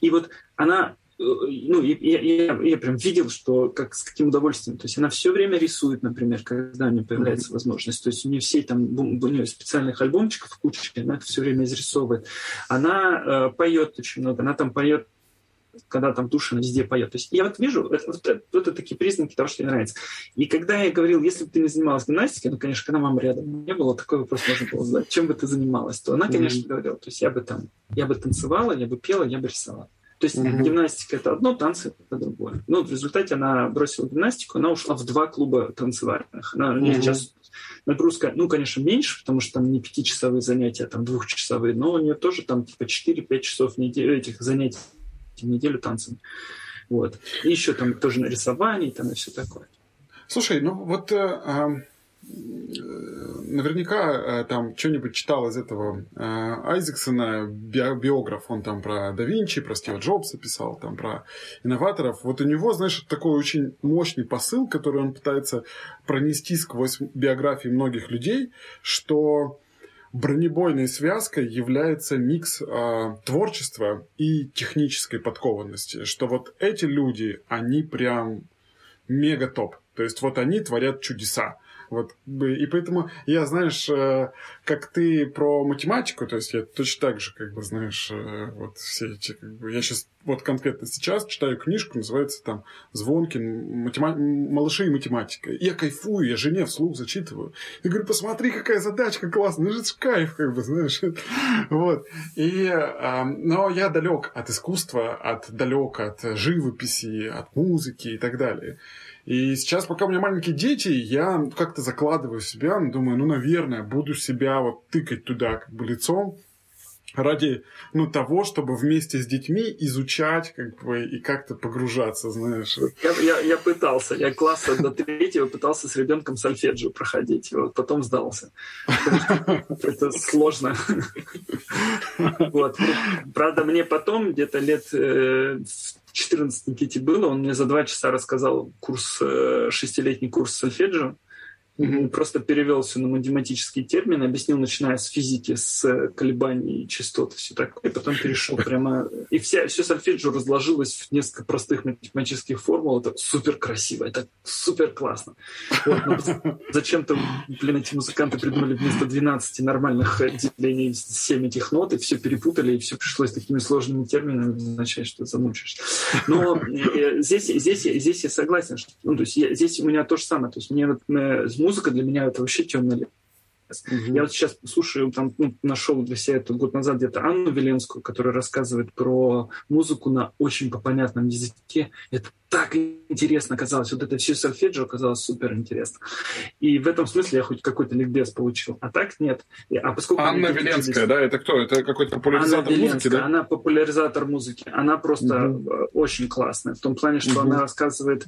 И вот она ну, я, я, я прям видел, что как, с каким удовольствием. То есть она все время рисует, например, когда у нее появляется возможность. То есть у нее все там, у нее специальных альбомчиков куча, она это все время изрисовывает. Она э, поет очень много, она там поет когда там Тушина везде поет. То есть я вот вижу, это, вот, это, вот это такие признаки того, что ей нравится. И когда я говорил, если бы ты не занималась гимнастикой, ну, конечно, когда мама рядом не было, такой вопрос можно было задать, чем бы ты занималась, то она, конечно, mm-hmm. говорила, то есть я бы там, я бы танцевала, я бы пела, я бы рисовала. То есть mm-hmm. гимнастика это одно, танцы это другое. Ну, в результате она бросила гимнастику, она ушла в два клуба танцевальных. Она, mm-hmm. сейчас нагрузка, ну, конечно, меньше, потому что там не пятичасовые занятия, а там двухчасовые, но у нее тоже там типа 4-5 часов в неделю этих занятий в неделю танцами. Вот. И еще там тоже на рисовании там и все такое. Слушай, ну вот э, наверняка э, там что-нибудь читал из этого э, Айзексона, биограф, он там про да Винчи, про Стива Джобса писал, там про инноваторов. Вот у него, знаешь, такой очень мощный посыл, который он пытается пронести сквозь биографии многих людей, что бронебойной связкой является микс э, творчества и технической подкованности. Что вот эти люди, они прям мега топ. То есть вот они творят чудеса. Вот, и поэтому я, знаешь, э, как ты про математику, то есть я точно так же, как бы, знаешь, э, вот все эти, как бы, я сейчас, вот конкретно сейчас читаю книжку, называется там «Звонкин. Матема... Малыши и математика». Я кайфую, я жене вслух зачитываю. И говорю, посмотри, какая задачка классная, это же кайф, как бы, знаешь. Вот. И, э, но я далек от искусства, от далек от живописи, от музыки и так далее. И сейчас, пока у меня маленькие дети, я как-то закладываю себя, думаю, ну, наверное, буду себя вот тыкать туда как бы лицом, ради ну, того, чтобы вместе с детьми изучать как бы, и как-то погружаться, знаешь. Я, я, я пытался. Я класса до третьего пытался с ребенком сольфеджио проходить. Вот, потом сдался. Это сложно. Правда, мне потом, где-то лет э, 14 Никите было, он мне за два часа рассказал курс, э, шестилетний курс сольфеджио. Просто перевел все на математические термины, объяснил, начиная с физики, с колебаний частот, все такое, и потом перешел прямо... И вся, все сольфеджио разложилось в несколько простых математических формул. Это супер красиво, это супер классно. Вот, зачем-то, блин, эти музыканты придумали вместо 12 нормальных делений 7 этих нот, и все перепутали, и все пришлось такими сложными терминами означать, что замучишься. Но э, здесь, здесь, здесь я согласен, что, ну, то есть я, здесь у меня то же самое. То есть мне вот, э, музыка для меня это вообще темный лес. Угу. Я вот сейчас слушаю, там, ну, нашел для себя это год назад где-то Анну Веленскую, которая рассказывает про музыку на очень понятном языке. Это так интересно оказалось. Вот это все сольфеджио оказалось супер интересно. И в этом смысле я хоть какой-то ликбез получил. А так нет. А поскольку Анна Веленская, здесь... да? Это кто? Это какой-то популяризатор Анна музыки, да? Она популяризатор музыки. Она просто угу. очень классная. В том плане, что угу. она рассказывает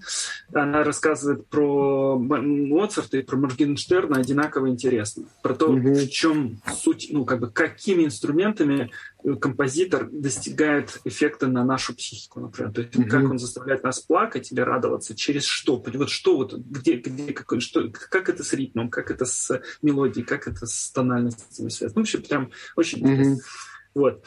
она рассказывает про Моцарта и про Моргенштерна одинаково интересно. Про то, угу. в чем суть, ну, как бы, какими инструментами композитор достигает эффекта на нашу психику, например. То есть mm-hmm. как он заставляет нас плакать или радоваться, через что? Вот что вот, где, где какой, что, как это с ритмом, как это с мелодией, как это с тональностями связано. Ну, вообще прям очень mm-hmm. интересно. Вот.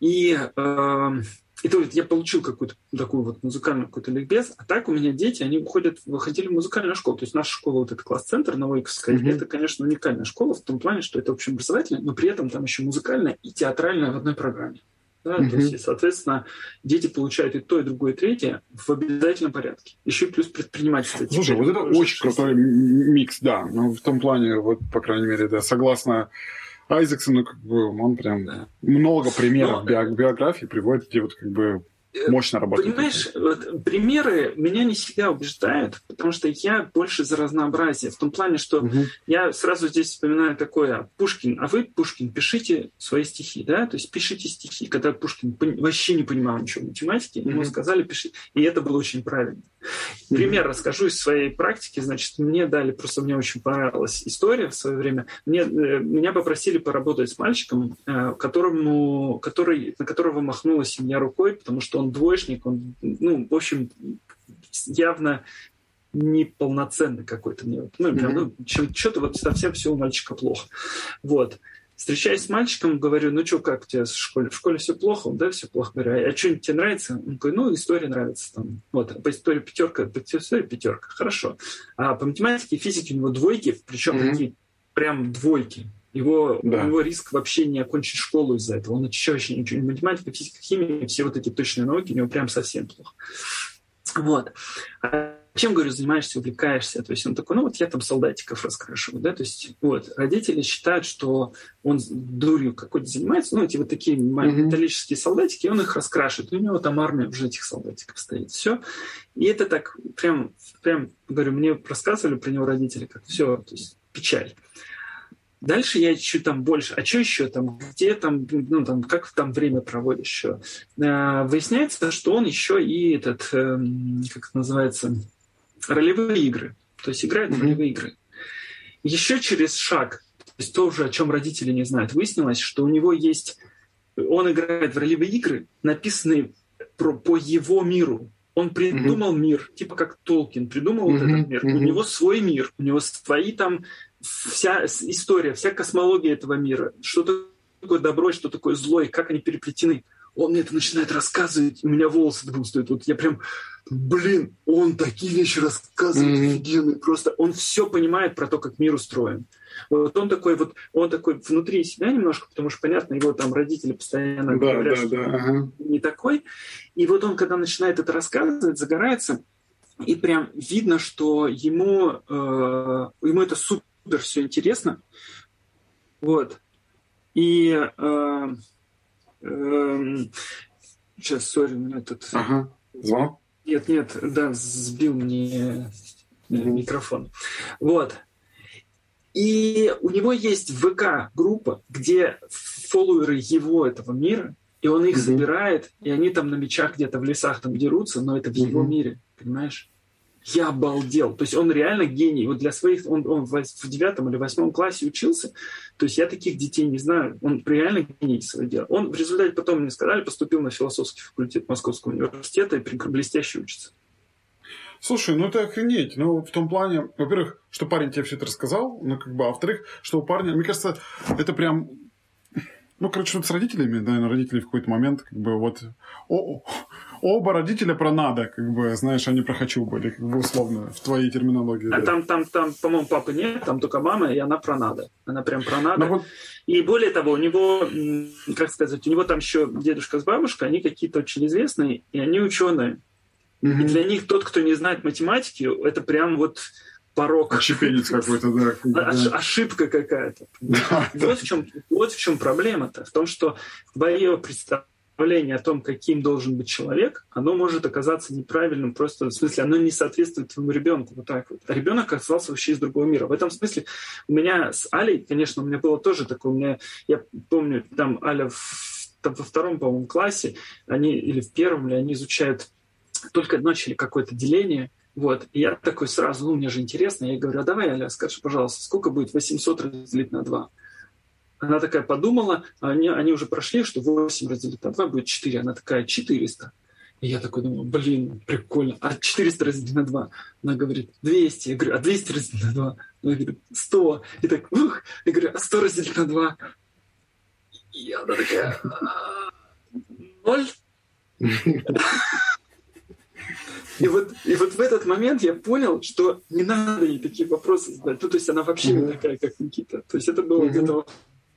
И э, и то есть я получил какую-то такую вот музыкальную какой-то ликбез, а так у меня дети, они уходят, выходили в музыкальную школу. То есть наша школа, вот этот класс-центр Новоиковская, mm-hmm. это, конечно, уникальная школа в том плане, что это общеобразовательная, но при этом там еще музыкальная и театральная в одной программе. Да, mm-hmm. то есть, соответственно, дети получают и то, и другое, и третье в обязательном порядке. Еще и плюс предпринимательство. Слушай, вот это очень крутой микс, да. Ну, в том плане, вот, по крайней мере, да, согласно Айзексон, ну, как бы, он прям да. много примеров Но... биографии приводит, где вот как бы Э, мощно работает. Понимаешь, вот, примеры меня не всегда убеждают, потому что я больше за разнообразие. В том плане, что угу. я сразу здесь вспоминаю такое, Пушкин, а вы, Пушкин, пишите свои стихи, да, то есть пишите стихи. Когда Пушкин вообще не понимал ничего в математике, угу. ему сказали пишите, и это было очень правильно. Пример расскажу из своей практики, значит, мне дали, просто мне очень понравилась история в свое время, мне, э, меня попросили поработать с мальчиком, э, которому, который, на которого махнула семья рукой, потому что он он двоечник, он, ну, в общем, явно неполноценный какой-то. Ну, mm-hmm. ну, чем, что-то вот совсем все у мальчика плохо. Вот. Встречаясь с мальчиком, говорю, ну что, как у тебя в школе? В школе все плохо? Он, да, все плохо. Говорю, а что-нибудь тебе нравится? Он говорит, ну, история нравится. Там. Вот, по истории пятерка, по истории пятерка. Хорошо. А по математике и физике у него двойки, причем mm-hmm. такие прям двойки. Его, да. его риск вообще не окончить школу из-за этого. Он вообще, вообще ничего не математика, физика, химия, все вот эти точные науки у него прям совсем плохо. Вот. Чем, говорю, занимаешься, увлекаешься? То есть он такой, ну вот я там солдатиков раскрашиваю, да, то есть вот родители считают, что он дурью какой-то занимается, ну эти вот такие металлические солдатики, он их раскрашивает, у него там армия уже этих солдатиков стоит, все. И это так прям, прям, говорю, мне рассказывали про него родители, как все, то есть печаль. Дальше я ищу там больше. А что еще там? Где там, ну, там, как там время проводишь еще? А, выясняется, что он еще и этот, э, как это называется, ролевые игры. То есть играет в ролевые игры. Еще через шаг, то есть то уже, о чем родители не знают, выяснилось, что у него есть... Он играет в ролевые игры, написанные про, по его миру. Он придумал mm-hmm. мир, типа как Толкин придумал mm-hmm. вот этот мир. Mm-hmm. У него свой мир, у него свои там вся история, вся космология этого мира, что такое добро, что такое зло, и как они переплетены. Он мне это начинает рассказывать, у меня волосы стоят. Вот я прям, блин, он такие вещи рассказывает mm-hmm. офигенные. Просто он все понимает про то, как мир устроен. Вот он такой вот, он такой внутри себя немножко, потому что, понятно, его там родители постоянно да, говорят, да, что да, ага. не такой. И вот он, когда начинает это рассказывать, загорается, и прям видно, что ему, э, ему это супер все интересно. Вот. И э, сейчас, сори, у меня тут... Ага. Звонок? Нет, нет, да, сбил мне mm-hmm. микрофон. Вот. И у него есть ВК-группа, где фолловеры его этого мира, и он их mm-hmm. забирает, и они там на мечах где-то в лесах там дерутся, но это в mm-hmm. его мире, понимаешь? Я обалдел. То есть он реально гений. Вот для своих, он, он в девятом или восьмом классе учился. То есть я таких детей не знаю. Он реально гений своего дела. Он в результате потом мне сказали, поступил на философский факультет Московского университета и блестяще учится. Слушай, ну это охренеть. Ну, в том плане, во-первых, что парень тебе все это рассказал, ну, как бы, а во-вторых, что у парня, мне кажется, это прям ну, короче, вот с родителями, наверное, родители в какой-то момент, как бы, вот, о, оба родителя про надо, как бы, знаешь, они про хочу были, как бы, условно, в твоей терминологии. А да. там, там, там, по-моему, папы нет, там только мама, и она про надо. Она прям про надо. Вот... И более того, у него, как сказать, у него там еще дедушка с бабушкой, они какие-то очень известные, и они ученые. Mm-hmm. И для них тот, кто не знает математики, это прям вот порог. Отщепенец какой-то, да. Ошибка какая-то. Вот в чем, вот в чем проблема-то. В том, что твое представление о том, каким должен быть человек, оно может оказаться неправильным, просто в смысле, оно не соответствует твоему ребенку. Вот так вот. А ребенок оказался вообще из другого мира. В этом смысле у меня с Алей, конечно, у меня было тоже такое, у меня, я помню, там Аля в, там, во втором, по-моему, классе, они, или в первом, или они изучают только начали какое-то деление, вот. И я такой сразу, ну, мне же интересно, я говорю, а давай, Аля, скажи, пожалуйста, сколько будет 800 разделить на 2? Она такая подумала, они, они уже прошли, что 8 разделить на 2 будет 4. Она такая, 400. И я такой думаю, блин, прикольно. А 400 разделить на 2? Она говорит, 200. Я говорю, а 200 разделить на 2? Она говорит, 100. И так, ух. Я говорю, а 100 разделить на 2? И она такая, «А, ноль. И вот, и вот в этот момент я понял, что не надо ей такие вопросы задать. Ну, то есть она вообще не такая, как Никита. То есть это было где-то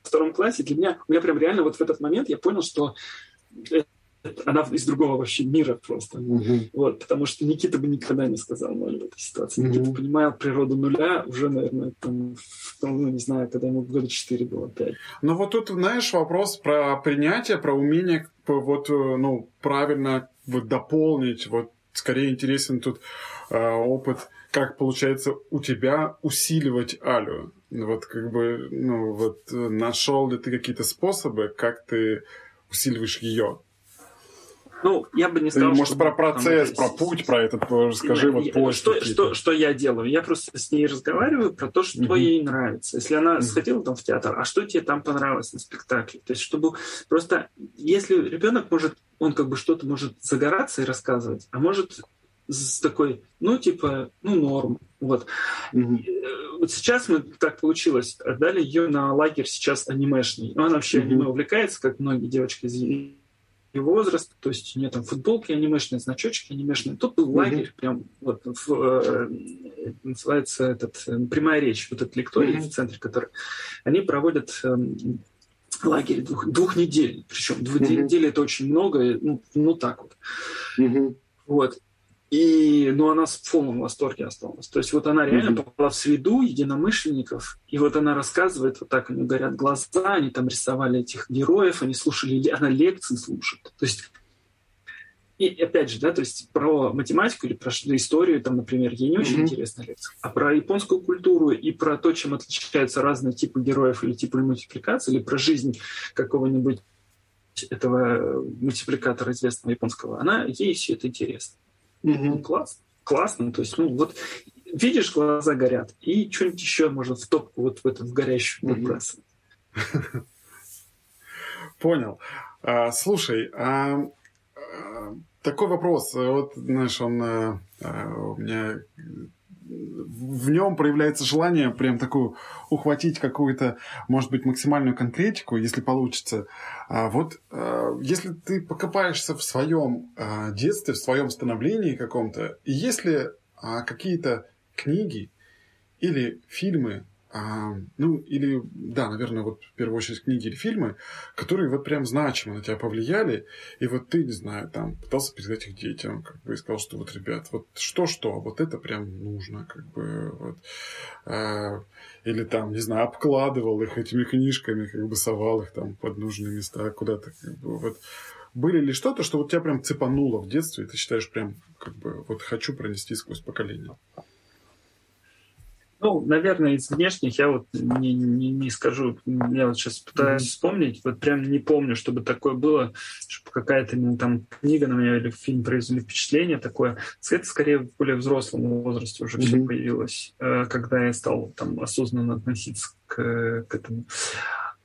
во втором классе. Для меня, у меня прям реально вот в этот момент я понял, что она из другого вообще мира просто. Mm-hmm. Вот, потому что Никита бы никогда не сказал ноль в этой ситуации. Mm-hmm. Никита понимал природу нуля уже, наверное, там, ну, не знаю, когда ему года 4 было, 5. Ну вот тут, знаешь, вопрос про принятие, про умение вот, э, ну, правильно вот дополнить вот скорее интересен тут э, опыт, как получается у тебя усиливать Алю. Вот как бы, ну вот э, нашел ли ты какие-то способы, как ты усиливаешь ее? Ну, я бы не сказал, Может, что, про процесс, про путь, про этот тоже скажи, вот позже. Что, что, что я делаю? Я просто с ней разговариваю про то, что mm-hmm. ей нравится. Если она mm-hmm. сходила там в театр, а что тебе там понравилось на спектакле? То есть, чтобы просто, если ребенок может, он как бы что-то может загораться и рассказывать, а может с такой, ну, типа, ну, норм. Вот. Mm-hmm. Вот сейчас мы так получилось, отдали ее на лагерь сейчас анимешный. Она вообще mm-hmm. аниме увлекается, как многие девочки из и возраст, то есть у нее там футболки анимешные, значочки анимешные. Тут был лагерь, mm-hmm. прям вот в, э, называется этот э, прямая речь, вот этот лекторий mm-hmm. в центре, который они проводят э, лагерь двух, двух недель, причем mm-hmm. недели это очень много, ну, ну так вот. Mm-hmm. Вот. И, ну, она в полном восторге осталась. То есть вот она реально mm-hmm. попала в среду единомышленников, и вот она рассказывает, вот так у нее горят глаза, они там рисовали этих героев, они слушали, она лекции слушает. То есть и опять же, да, то есть про математику или про историю, там, например, ей не очень mm-hmm. интересна лекция, а про японскую культуру и про то, чем отличаются разные типы героев или типы мультипликации, или про жизнь какого-нибудь этого мультипликатора известного японского, она ей все это интересно. Угу. Ну, классно. То есть, ну, вот видишь, глаза горят, и что-нибудь еще можно в топку вот в эту в горящую подбрасывать. Понял. А, слушай, а, а, такой вопрос. Вот, знаешь, он а, а у меня в нем проявляется желание прям такую ухватить какую-то, может быть, максимальную конкретику, если получится. А вот а, если ты покопаешься в своем а, детстве, в своем становлении каком-то, и если а, какие-то книги или фильмы, а, ну, или, да, наверное, вот в первую очередь книги или фильмы, которые вот прям значимо на тебя повлияли, и вот ты, не знаю, там, пытался передать их детям, как бы, и сказал, что вот, ребят, вот что-что, вот это прям нужно, как бы, вот. А, или там, не знаю, обкладывал их этими книжками, как бы совал их там под нужные места куда-то, как бы, вот. Были ли что-то, что вот тебя прям цепануло в детстве, и ты считаешь прям, как бы, вот хочу пронести сквозь поколение? Ну, наверное, из внешних я вот не, не, не скажу. Я вот сейчас пытаюсь mm-hmm. вспомнить, вот прям не помню, чтобы такое было, чтобы какая-то ну, там книга на меня или фильм произвели впечатление такое. Это скорее в более взрослом возрасте уже mm-hmm. все появилось, э, когда я стал там осознанно относиться к, к этому.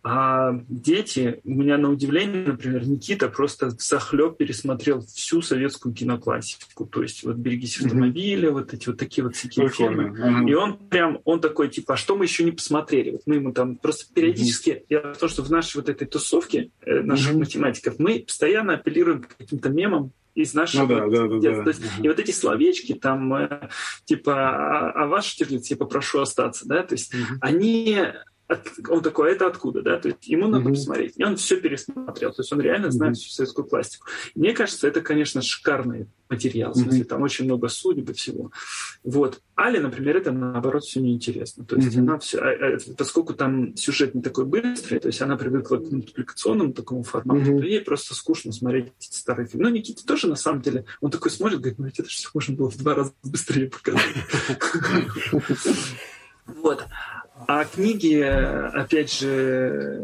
А дети, у меня на удивление, например, Никита просто захлеб пересмотрел всю советскую киноклассику. То есть вот «Берегись автомобиля», mm-hmm. вот эти вот такие вот всякие фильмы. Mm-hmm. И он прям, он такой, типа, а что мы еще не посмотрели? Вот мы ему там просто периодически, mm-hmm. я то, что в нашей вот этой тусовке э, наших mm-hmm. математиков, мы постоянно апеллируем к каким-то мемам, из нашего ну, да, да. Да, да. есть, угу. И вот эти словечки, там, э, типа, а, а ваш Штирлиц, типа, прошу остаться, да, то есть угу. они он такой, а это откуда, да? То есть ему надо mm-hmm. посмотреть. И он все пересмотрел. То есть он реально знает mm-hmm. всю советскую пластику. мне кажется, это, конечно, шикарный материал. В смысле, mm-hmm. там очень много судеб и всего. Вот. Али, например, это, наоборот, все неинтересно. То есть mm-hmm. она все... А, а, поскольку там сюжет не такой быстрый, то есть она привыкла к мультипликационному такому формату, mm-hmm. то ей просто скучно смотреть эти старые фильмы. Ну, Никита тоже, на самом деле, он такой смотрит, говорит, ну ведь это же все можно было в два раза быстрее показать. Вот. А книги, опять же,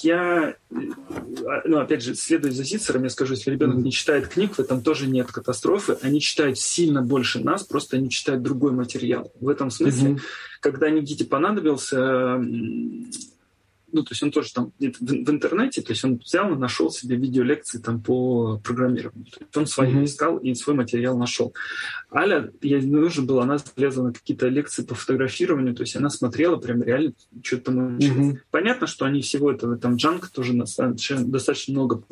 я, ну, опять же, следуя за Зицером, я скажу, если ребенок не читает книг, в этом тоже нет катастрофы. Они читают сильно больше нас, просто они читают другой материал. В этом смысле, mm-hmm. когда Никите понадобился ну, то есть он тоже там в, в интернете, то есть он взял и нашел себе видеолекции там по программированию. То есть он свои mm-hmm. искал и свой материал нашел. Аля, ей нужно было, она залезла на какие-то лекции по фотографированию, то есть она смотрела прям реально что-то там Mm-hmm. Понятно, что они всего этого, там Джанк тоже достаточно, достаточно много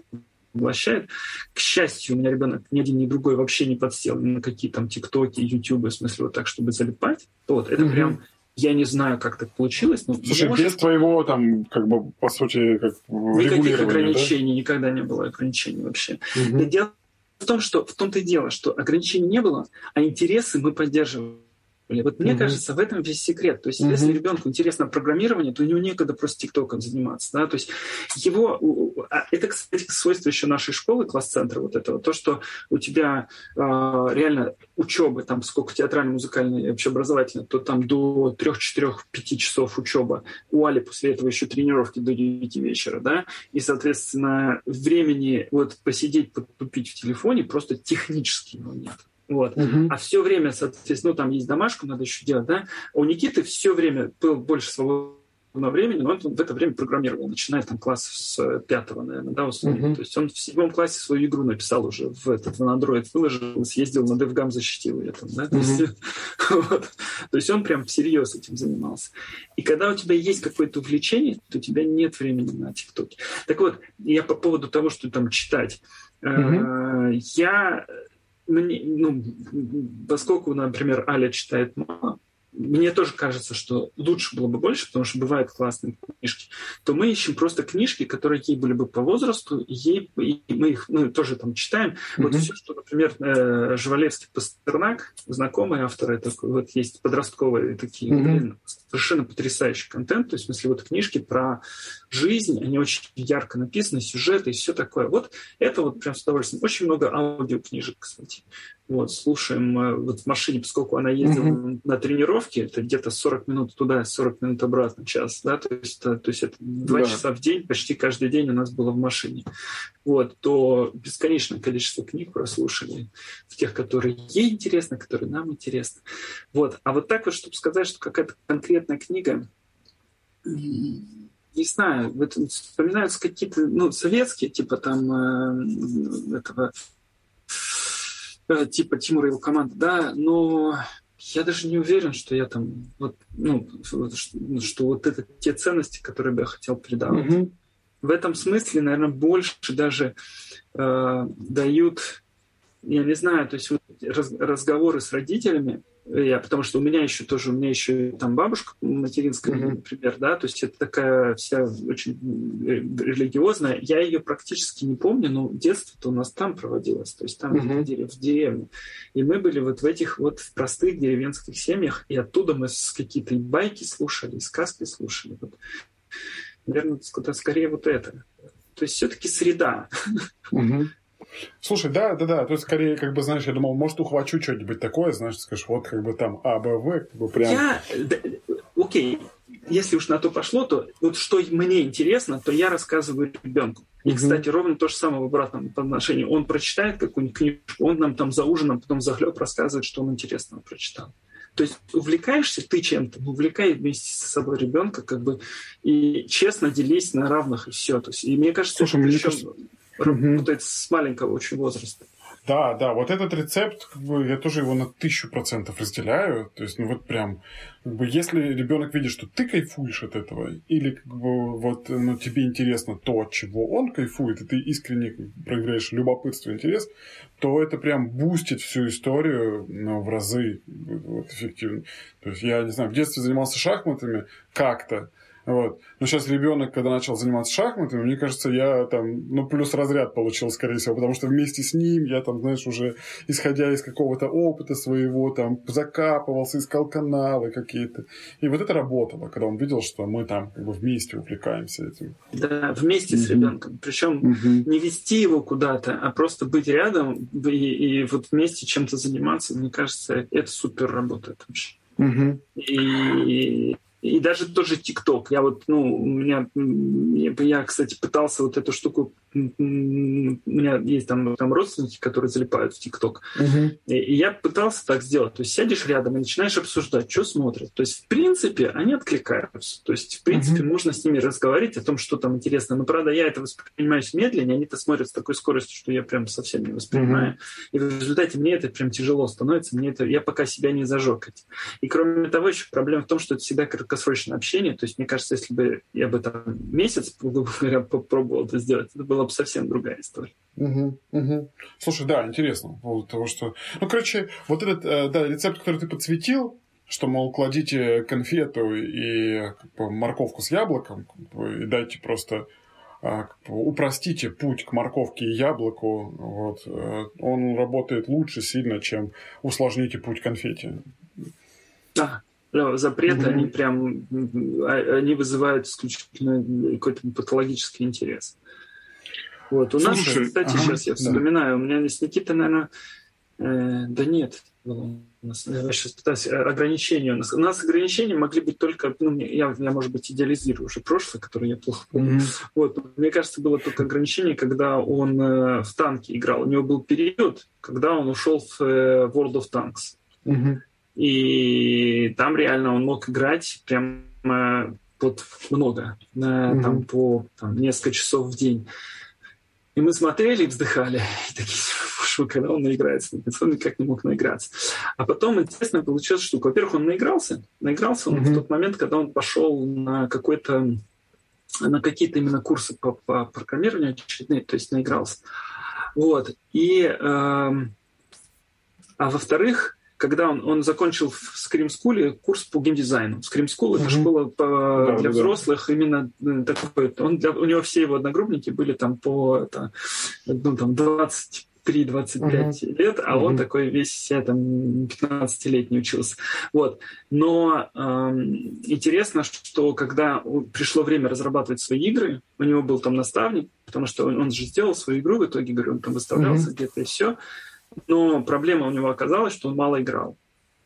поглощает. К счастью, у меня ребенок ни один, ни другой вообще не подсел ни на какие там ТикТоки, Ютубы, в смысле вот так, чтобы залипать. Вот, это mm-hmm. прям я не знаю, как так получилось. Но Слушай, может... без твоего, там, как бы, по сути, как Никаких ограничений, да? никогда не было ограничений вообще. Угу. Дело в том, что в том-то и дело, что ограничений не было, а интересы мы поддерживаем. Вот мне mm-hmm. кажется, в этом весь секрет. То есть, mm-hmm. если ребенку интересно программирование, то у него некогда просто ТикТоком заниматься. Да? То есть его... А это, кстати, свойство еще нашей школы, класс-центра вот этого. То, что у тебя э, реально учебы, там сколько театрально-музыкальной и общеобразовательной, то там до 3-4-5 часов учеба. У Али после этого еще тренировки до 9 вечера. Да? И, соответственно, времени вот посидеть, потупить в телефоне просто технически его нет. Вот. Угу. А все время, соответственно, ну, там есть домашку, надо еще делать, да. А у Никиты все время было больше свободного времени, но он в это время программировал, начиная там класс с пятого, наверное, да. Uh-huh. То есть он в седьмом классе свою игру написал уже в этот на Android выложил, съездил на DevGam, защитил ее там, да. Uh-huh. То, есть, вот. То есть он прям всерьез этим занимался. И когда у тебя есть какое-то увлечение, то у тебя нет времени на ТикТоке. Так вот, я по поводу того, что там читать. Uh-huh. Я мне, ну, поскольку, например, Аля читает мало, мне тоже кажется, что лучше было бы больше, потому что бывают классные книжки, то мы ищем просто книжки, которые ей были бы по возрасту, и, ей, и мы их ну, тоже там читаем. Mm-hmm. Вот все, что, например, э, Жвалевский Пастернак, знакомый автор, такой, вот есть подростковые такие, mm-hmm. блин, совершенно потрясающий контент, то есть, в смысле, вот книжки про жизнь, они очень ярко написаны, сюжеты и все такое. Вот это вот прям с удовольствием. Очень много аудиокнижек, кстати. Вот, слушаем э, вот в машине, поскольку она ездила mm-hmm. на тренировке, это где-то 40 минут туда, 40 минут обратно, час, да, то есть, то, то есть это 2 да. часа в день, почти каждый день у нас было в машине. Вот, то бесконечное количество книг прослушали, в тех, которые ей интересны, которые нам интересны. Вот, а вот так вот, чтобы сказать, что какая-то конкретная книга, не знаю, вот вспоминаются какие-то, ну, советские, типа там э, этого Э, типа Тимура и его команды, да, но я даже не уверен, что я там, вот, ну, что, что вот это те ценности, которые бы я хотел передавать. Mm-hmm. В этом смысле, наверное, больше даже э, дают, я не знаю, то есть вот раз, разговоры с родителями, я, потому что у меня еще тоже, у меня еще там бабушка материнская, mm-hmm. например, да, то есть это такая вся очень религиозная. Я ее практически не помню, но детство-то у нас там проводилось, то есть там mm-hmm. в деревню. И мы были вот в этих вот простых деревенских семьях, и оттуда мы какие-то байки слушали, сказки слушали. Вот. Наверное, скорее вот это. То есть все-таки среда. Mm-hmm. Слушай, да, да, да. То есть, скорее, как бы, знаешь, я думал, может, ухвачу что-нибудь такое, знаешь, скажешь, вот как бы там А, Б, В, как бы прям. Я... Окей, если уж на то пошло, то вот что мне интересно, то я рассказываю ребенку. И, кстати, ровно то же самое в обратном отношении. Он прочитает какую-нибудь книжку, он нам там за ужином потом захлеб рассказывает, что он интересного прочитал. То есть увлекаешься ты чем-то, увлекай вместе с собой ребенка, как бы, и честно делись на равных, и все. То есть, и мне кажется, Слушай, мне кажется... работает с маленького очень возраста. Да, да, вот этот рецепт, как бы, я тоже его на тысячу процентов разделяю. То есть, ну вот прям, как бы, если ребенок видит, что ты кайфуешь от этого, или как бы вот, ну, тебе интересно то, от чего он кайфует, и ты искренне проиграешь любопытство, интерес, то это прям бустит всю историю ну, в разы вот, эффективно. То есть, я не знаю, в детстве занимался шахматами как-то, вот. Но сейчас ребенок, когда начал заниматься шахматами, мне кажется, я там, ну, плюс разряд получил, скорее всего, потому что вместе с ним я там, знаешь, уже исходя из какого-то опыта своего, там, закапывался, искал каналы какие-то. И вот это работало, когда он видел, что мы там как бы вместе увлекаемся этим. Да, вместе mm-hmm. с ребенком. Причем mm-hmm. не вести его куда-то, а просто быть рядом и, и вот вместе чем-то заниматься, мне кажется, это супер работает вообще. Mm-hmm. И и даже тоже ТикТок. Я вот, ну, у меня, я, кстати, пытался вот эту штуку у меня есть там, там родственники, которые залипают в ТикТок. Uh-huh. И, и я пытался так сделать. То есть сядешь рядом и начинаешь обсуждать, что смотрят. То есть, в принципе, они откликаются. То есть, в принципе, uh-huh. можно с ними разговаривать о том, что там интересно. Но, правда, я это воспринимаю медленнее, они это смотрят с такой скоростью, что я прям совсем не воспринимаю. Uh-huh. И в результате мне это прям тяжело становится. Мне это, я пока себя не зажег. И кроме того, еще проблема в том, что это всегда краткосрочное общение. То есть, мне кажется, если бы я бы там месяц, попробовал это сделать, это было была бы совсем другая история. Угу, угу. Слушай, да, интересно. По поводу того, что... Ну, короче, вот этот э, да, рецепт, который ты подсветил, что, мол, кладите конфету и как бы, морковку с яблоком как бы, и дайте просто а, как бы, упростите путь к морковке и яблоку, вот, э, он работает лучше сильно, чем усложните путь к конфете. Да, запреты, mm-hmm. они прям а, они вызывают исключительно какой-то патологический интерес. Вот. У Слушай, нас, кстати, ага, сейчас я вспоминаю, да. у меня с Никитой, наверное, э, да нет, у нас, я сейчас пытаюсь, э, ограничения у нас. У нас ограничения могли быть только, ну, я, я, может быть, идеализирую уже прошлое, которое я плохо помню. Mm-hmm. Вот, мне кажется, было только ограничение, когда он э, в танке играл. У него был период, когда он ушел в э, World of Tanks. Mm-hmm. И там реально он мог играть прям вот много, mm-hmm. там по там, несколько часов в день. И мы смотрели и вздыхали. И такие, фу, когда он наиграется. Он никак не мог наиграться. А потом интересно получилось, что, во-первых, он наигрался. Наигрался он mm-hmm. в тот момент, когда он пошел на какой-то на какие-то именно курсы по, по программированию очередные, то есть наигрался. Вот. И, э, а во-вторых, когда он, он закончил в Scream School курс по геймдизайну. Scream School mm-hmm. это школа по, да, для да, взрослых, да. именно э, такой. Он для, у него все его одногруппники были там по это, ну, там 20 23-25 uh-huh. лет, а uh-huh. он такой весь себя там 15-летний учился. Вот. Но эм, интересно, что когда пришло время разрабатывать свои игры, у него был там наставник, потому что он, он же сделал свою игру, в итоге, говорю, он там выставлялся uh-huh. где-то и все. Но проблема у него оказалась, что он мало играл.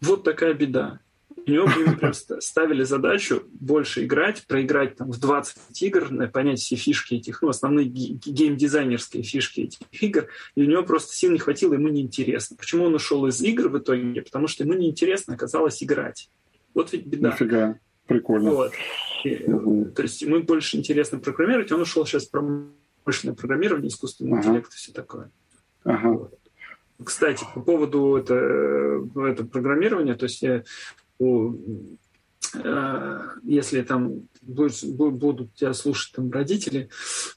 Вот такая беда. У него просто ставили задачу больше играть, проиграть там в 20 игр, понять все фишки этих, ну, основные геймдизайнерские фишки этих игр, и у него просто сил не хватило, ему неинтересно. Почему он ушел из игр в итоге? Потому что ему неинтересно оказалось играть. Вот ведь беда. Нифига, прикольно. Вот. И, угу. То есть ему больше интересно программировать, он ушел сейчас в промышленное программирование, искусственный ага. интеллект и все такое. Ага. Вот. Кстати, по поводу это, э, это программирования, то есть я, э, если там будут, будут тебя слушать там родители,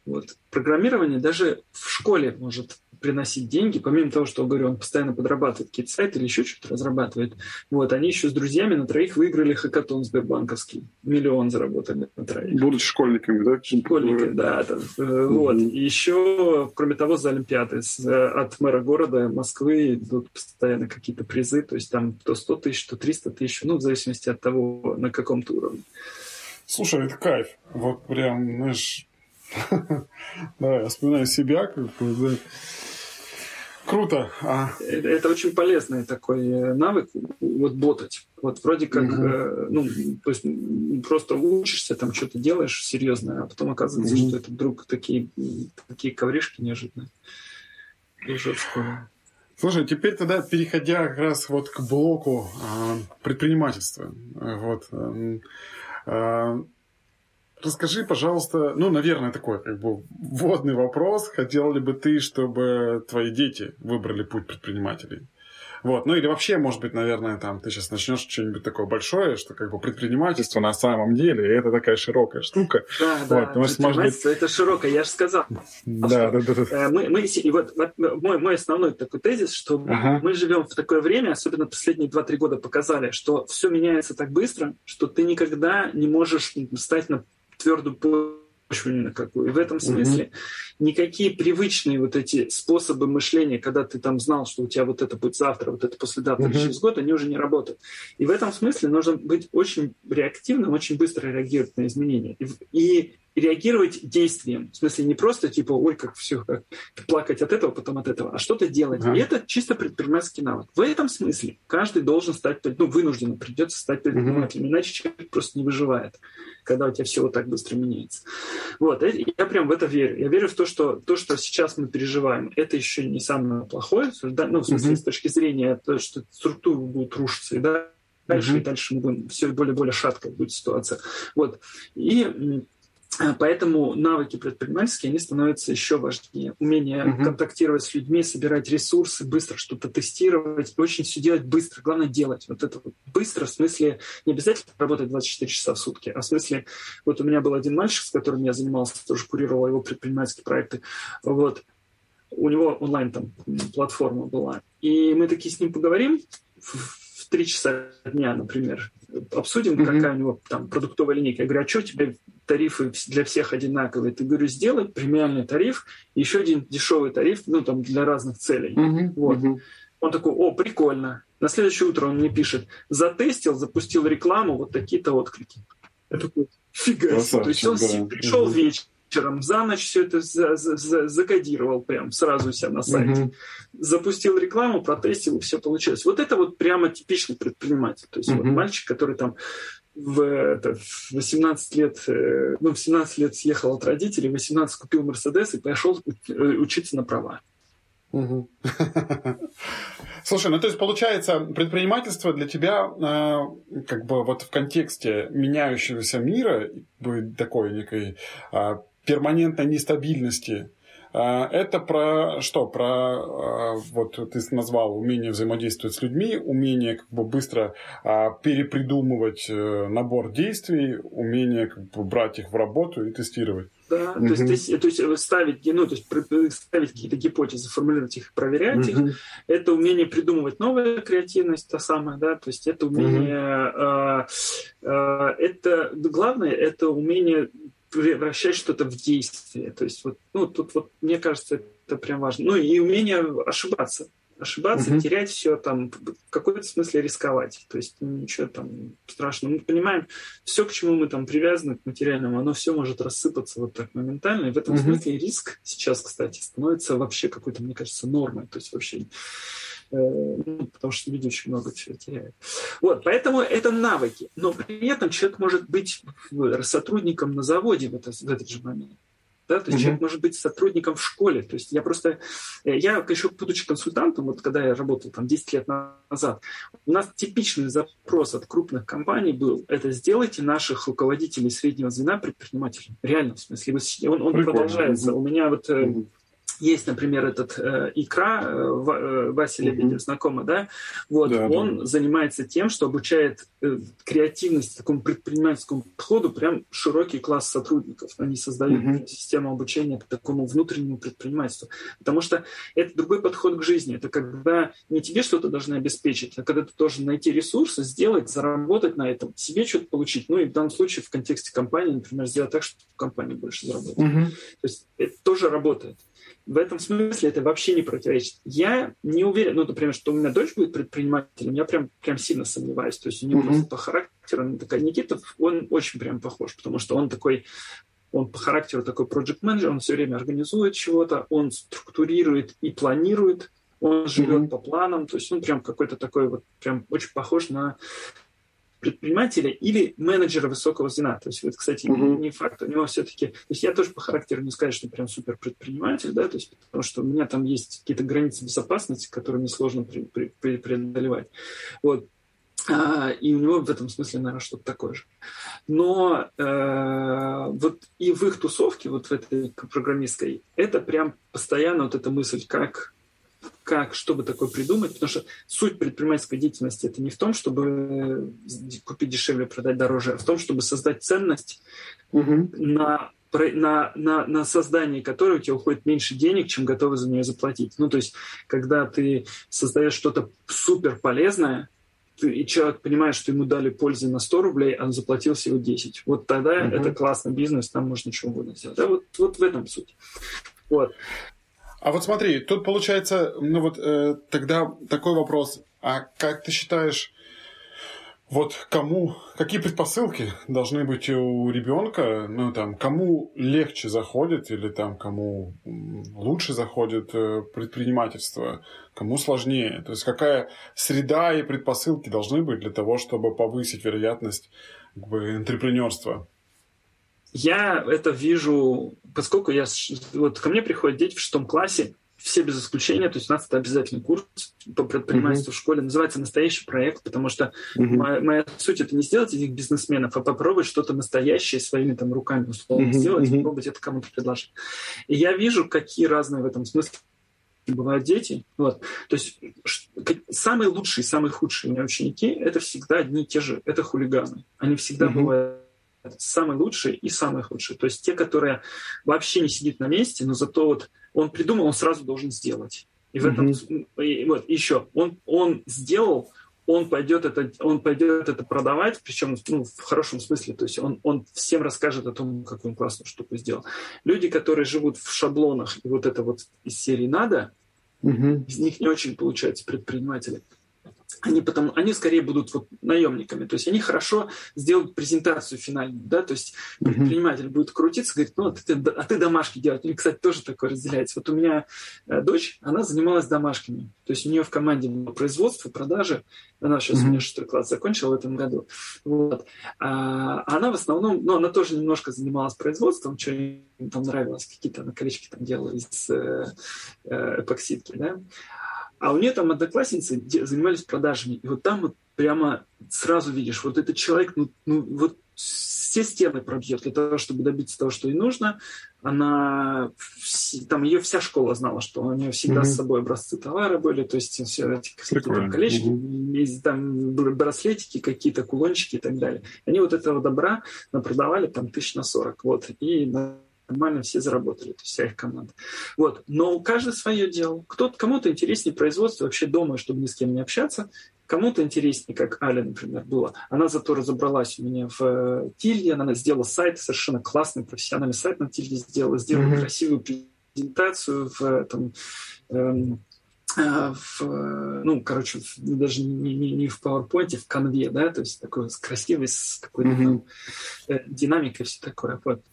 вот, программирование даже в школе может приносить деньги, помимо того, что, говорю, он постоянно подрабатывает какие-то сайты или еще что-то разрабатывает. Вот, они еще с друзьями на троих выиграли хакатон сбербанковский. Миллион заработали на троих. Будут школьниками, да? Школьники, да. Там, mm-hmm. Вот. И еще, кроме того, за Олимпиады с, э, от мэра города Москвы идут постоянно какие-то призы, то есть там то 100 тысяч, то 300 тысяч, ну, в зависимости от того, на каком то уровне. Слушай, это кайф. Вот прям, знаешь, да, я вспоминаю себя, как бы, Круто. А... Это, это очень полезный такой э, навык, вот ботать. Вот вроде как, угу. э, ну, то есть просто учишься, там что-то делаешь серьезное, а потом оказывается, угу. что это вдруг такие, такие ковришки неожиданные. Уже. Слушай, теперь тогда переходя как раз вот к блоку э, предпринимательства. Вот, э, Расскажи, пожалуйста, ну, наверное, такой как бы вводный вопрос. Хотел ли бы ты, чтобы твои дети выбрали путь предпринимателей? Вот. Ну или вообще, может быть, наверное, там ты сейчас начнешь что-нибудь такое большое, что как бы предпринимательство на самом деле это такая широкая штука. Да, вот. да. Может, может быть... это широкое, я же сказал. Да, да, да, да. Э, мы, мы, вот мой, мой основной такой тезис, что ага. мы живем в такое время, особенно последние 2-3 года показали, что все меняется так быстро, что ты никогда не можешь стать на твердую почву ни на какую. И в этом смысле mm никакие привычные вот эти способы мышления, когда ты там знал, что у тебя вот это будет завтра, вот это послезавтра, mm через год, они уже не работают. И в этом смысле нужно быть очень реактивным, очень быстро реагировать на изменения. И, и реагировать действием. В смысле, не просто типа, ой, как все, как плакать от этого, потом от этого, а что-то делать. Ага. И это чисто предпринимательский навык. В этом смысле каждый должен стать, ну, вынужденно придется стать предпринимателем, угу. иначе человек просто не выживает, когда у тебя все вот так быстро меняется. Вот, я прям в это верю. Я верю в то, что то, что сейчас мы переживаем, это еще не самое плохое, ну, в смысле, угу. с точки зрения, то, что структура будет рушиться, и да, дальше угу. и дальше мы будем все более более шаткая будет ситуация. Вот. И Э, поэтому навыки предпринимательские, они становятся еще важнее. Умение uh-huh. контактировать с людьми, собирать ресурсы, быстро что-то тестировать, очень все делать быстро. Главное делать. Вот это вот быстро, в смысле не обязательно работать 24 часа в сутки, а в смысле, вот у меня был один мальчик, с которым я занимался, тоже курировал его предпринимательские проекты. Вот. У него онлайн там платформа была. И мы такие с ним поговорим в 3 часа дня, например, обсудим, mm-hmm. какая у него там продуктовая линейка. Я говорю, а что у тебя тарифы для всех одинаковые? Ты говорю, сделай премиальный тариф, еще один дешевый тариф, ну там для разных целей. Mm-hmm. Вот. Mm-hmm. Он такой, о, прикольно. На следующее утро он мне пишет, затестил, запустил рекламу, вот такие-то отклики. Я такой, фига себе. То есть он да. пришел mm-hmm. вечер, вечером за ночь все это за, за, за, закодировал прям сразу у себя на сайте. Угу. Запустил рекламу, протестил, и все получилось. Вот это вот прямо типичный предприниматель. То есть угу. вот мальчик, который там в, это, в 18 лет, э, ну, в 17 лет съехал от родителей, в 18 купил Мерседес и пошел э, учиться на права. Слушай, ну то есть получается, предпринимательство для тебя э, как бы вот в контексте меняющегося мира, такой некой э, перманентной нестабильности. А, это про что? Про а, вот ты назвал умение взаимодействовать с людьми, умение как бы быстро а, перепридумывать э, набор действий, умение как бы брать их в работу и тестировать. Да, mm-hmm. то, есть, то есть ставить, ну, то есть ставить какие-то гипотезы, формулировать их, проверять mm-hmm. их. Это умение придумывать новую креативность, та самая, да, то есть это умение, mm-hmm. э, э, это главное, это умение превращать что-то в действие. То есть вот, ну, тут вот, мне кажется, это прям важно. Ну и умение ошибаться. Ошибаться, угу. терять все там, в какой-то смысле рисковать. То есть ничего там страшного. Мы понимаем, все, к чему мы там привязаны, к материальному, оно все может рассыпаться вот так моментально. И в этом угу. смысле риск сейчас, кстати, становится вообще какой-то, мне кажется, нормой. То есть вообще потому что люди очень много чего теряют. Вот, поэтому это навыки. Но при этом человек может быть сотрудником на заводе в, это, в этот же момент. Да, то есть uh-huh. человек может быть сотрудником в школе. То есть я просто, э, я еще будучи консультантом, вот когда я работал там 10 лет назад, у нас типичный запрос от крупных компаний был, это сделайте наших руководителей среднего звена предпринимателями. Реально, в смысле, он, он продолжается. У меня вот uh-huh есть, например, этот э, икра э, э Вася Лебедев, mm-hmm. знакомый, да? Вот да, он да. занимается тем, что обучает э, креативности, такому предпринимательскому подходу, прям широкий класс сотрудников. Они создают mm-hmm. систему обучения такому внутреннему предпринимательству, потому что это другой подход к жизни. Это когда не тебе что-то должны обеспечить, а когда ты должен найти ресурсы, сделать, заработать на этом, себе что-то получить. Ну и в данном случае в контексте компании, например, сделать так, чтобы компания больше заработала. Mm-hmm. То есть это тоже работает в этом смысле это вообще не противоречит. Я не уверен, ну, например, что у меня дочь будет предпринимателем, я прям, прям сильно сомневаюсь. То есть у нее mm-hmm. просто по характеру, она такая, Никитов, он очень прям похож, потому что он такой, он по характеру такой проект менеджер он все время организует чего-то, он структурирует и планирует, он живет mm-hmm. по планам, то есть он прям какой-то такой вот, прям очень похож на предпринимателя или менеджера высокого звена. То есть, вот, кстати, uh-huh. не факт. У него все-таки... То есть я тоже по характеру не скажу, что прям супер предприниматель, да, то есть потому что у меня там есть какие-то границы безопасности, которые мне сложно пре- пре- преодолевать. Вот. А, и у него в этом смысле, наверное, что-то такое же. Но э, вот и в их тусовке, вот в этой программистской, это прям постоянно вот эта мысль, как как, чтобы такое придумать, потому что суть предпринимательской деятельности это не в том, чтобы купить дешевле, продать дороже, а в том, чтобы создать ценность угу. на на, на, на создание которой у тебя уходит меньше денег, чем готовы за нее заплатить. Ну, то есть, когда ты создаешь что-то супер полезное, ты, и человек понимает, что ему дали пользы на 100 рублей, а он заплатил всего 10. Вот тогда uh это классный бизнес, там можно чего угодно сделать. Да, вот, вот в этом суть. Вот. А вот смотри, тут получается, ну вот э, тогда такой вопрос. А как ты считаешь, вот кому, какие предпосылки должны быть у ребенка, ну там, кому легче заходит или там кому лучше заходит э, предпринимательство, кому сложнее? То есть какая среда и предпосылки должны быть для того, чтобы повысить вероятность как бы, интерпренерства? Я это вижу, поскольку я вот ко мне приходят дети в шестом классе, все без исключения, то есть у нас это обязательный курс по предпринимательству uh-huh. в школе, называется «Настоящий проект», потому что uh-huh. моя, моя суть — это не сделать этих бизнесменов, а попробовать что-то настоящее своими там руками условно uh-huh. сделать, uh-huh. попробовать это кому-то предложить. И я вижу, какие разные в этом смысле бывают дети. Вот. То есть самые лучшие, самые худшие у меня ученики — это всегда одни и те же, это хулиганы. Они всегда uh-huh. бывают самые лучшие и самые худшие. То есть те, которые вообще не сидят на месте, но зато вот он придумал, он сразу должен сделать. И в этом mm-hmm. и, вот еще он он сделал, он пойдет это он пойдет это продавать, причем ну, в хорошем смысле, то есть он он всем расскажет о том, какую он классную штуку сделал. Люди, которые живут в шаблонах и вот это вот из серии надо, mm-hmm. из них не очень получается предприниматели они потом, они скорее будут вот наемниками, то есть они хорошо сделают презентацию финальную, да, то есть предприниматель будет крутиться, говорит, ну, а ты, а ты домашки делать. И, кстати, тоже такое разделяется. Вот у меня э, дочь, она занималась домашками, то есть у нее в команде было производство, продажи, она сейчас mm-hmm. у меня шестой класс закончила в этом году, вот. А она в основном, ну, она тоже немножко занималась производством, что ей там нравилось, какие-то наколечки там делала из э, э, эпоксидки, да, а у нее там одноклассницы занимались продажами. И вот там вот прямо сразу видишь, вот этот человек, ну, ну вот все стены пробьет для того, чтобы добиться того, что ей нужно. Она, там ее вся школа знала, что у нее всегда mm-hmm. с собой образцы товара были, то есть все эти там, колечки, mm-hmm. там браслетики какие-то, кулончики и так далее. Они вот этого добра продавали там тысяч на сорок, вот, и нормально все заработали, то есть вся их команда. Вот. Но у каждого свое дело. Кто-то, кому-то интереснее производство вообще дома, чтобы ни с кем не общаться. Кому-то интереснее, как Аля, например, было. Она зато разобралась у меня в э, Тильде, она сделала сайт, совершенно классный, профессиональный сайт на Тильде сделала, сделала mm-hmm. красивую презентацию в этом эм, в, ну, короче, даже не, не, не в PowerPoint, в конве, да, то есть такой красивый, с какой-то mm-hmm. там, динамикой, все такое. Вот.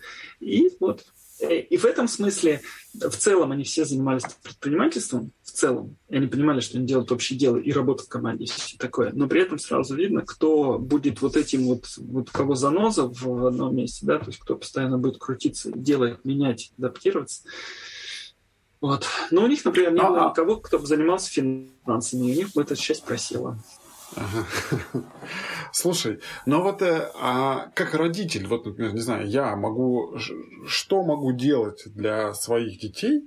И вот Э, и в этом смысле в целом они все занимались предпринимательством, в целом. И они понимали, что они делают общее дело и работа в команде, и все такое. Но при этом сразу видно, кто будет вот этим вот, вот кого заноза в одном месте, да, то есть кто постоянно будет крутиться, делать, менять, адаптироваться. Вот. Но у них, например, не было никого, кто бы занимался финансами, и у них бы эта часть просела. Слушай, ну вот э, а как родитель, вот, например, не знаю, я могу, что могу делать для своих детей,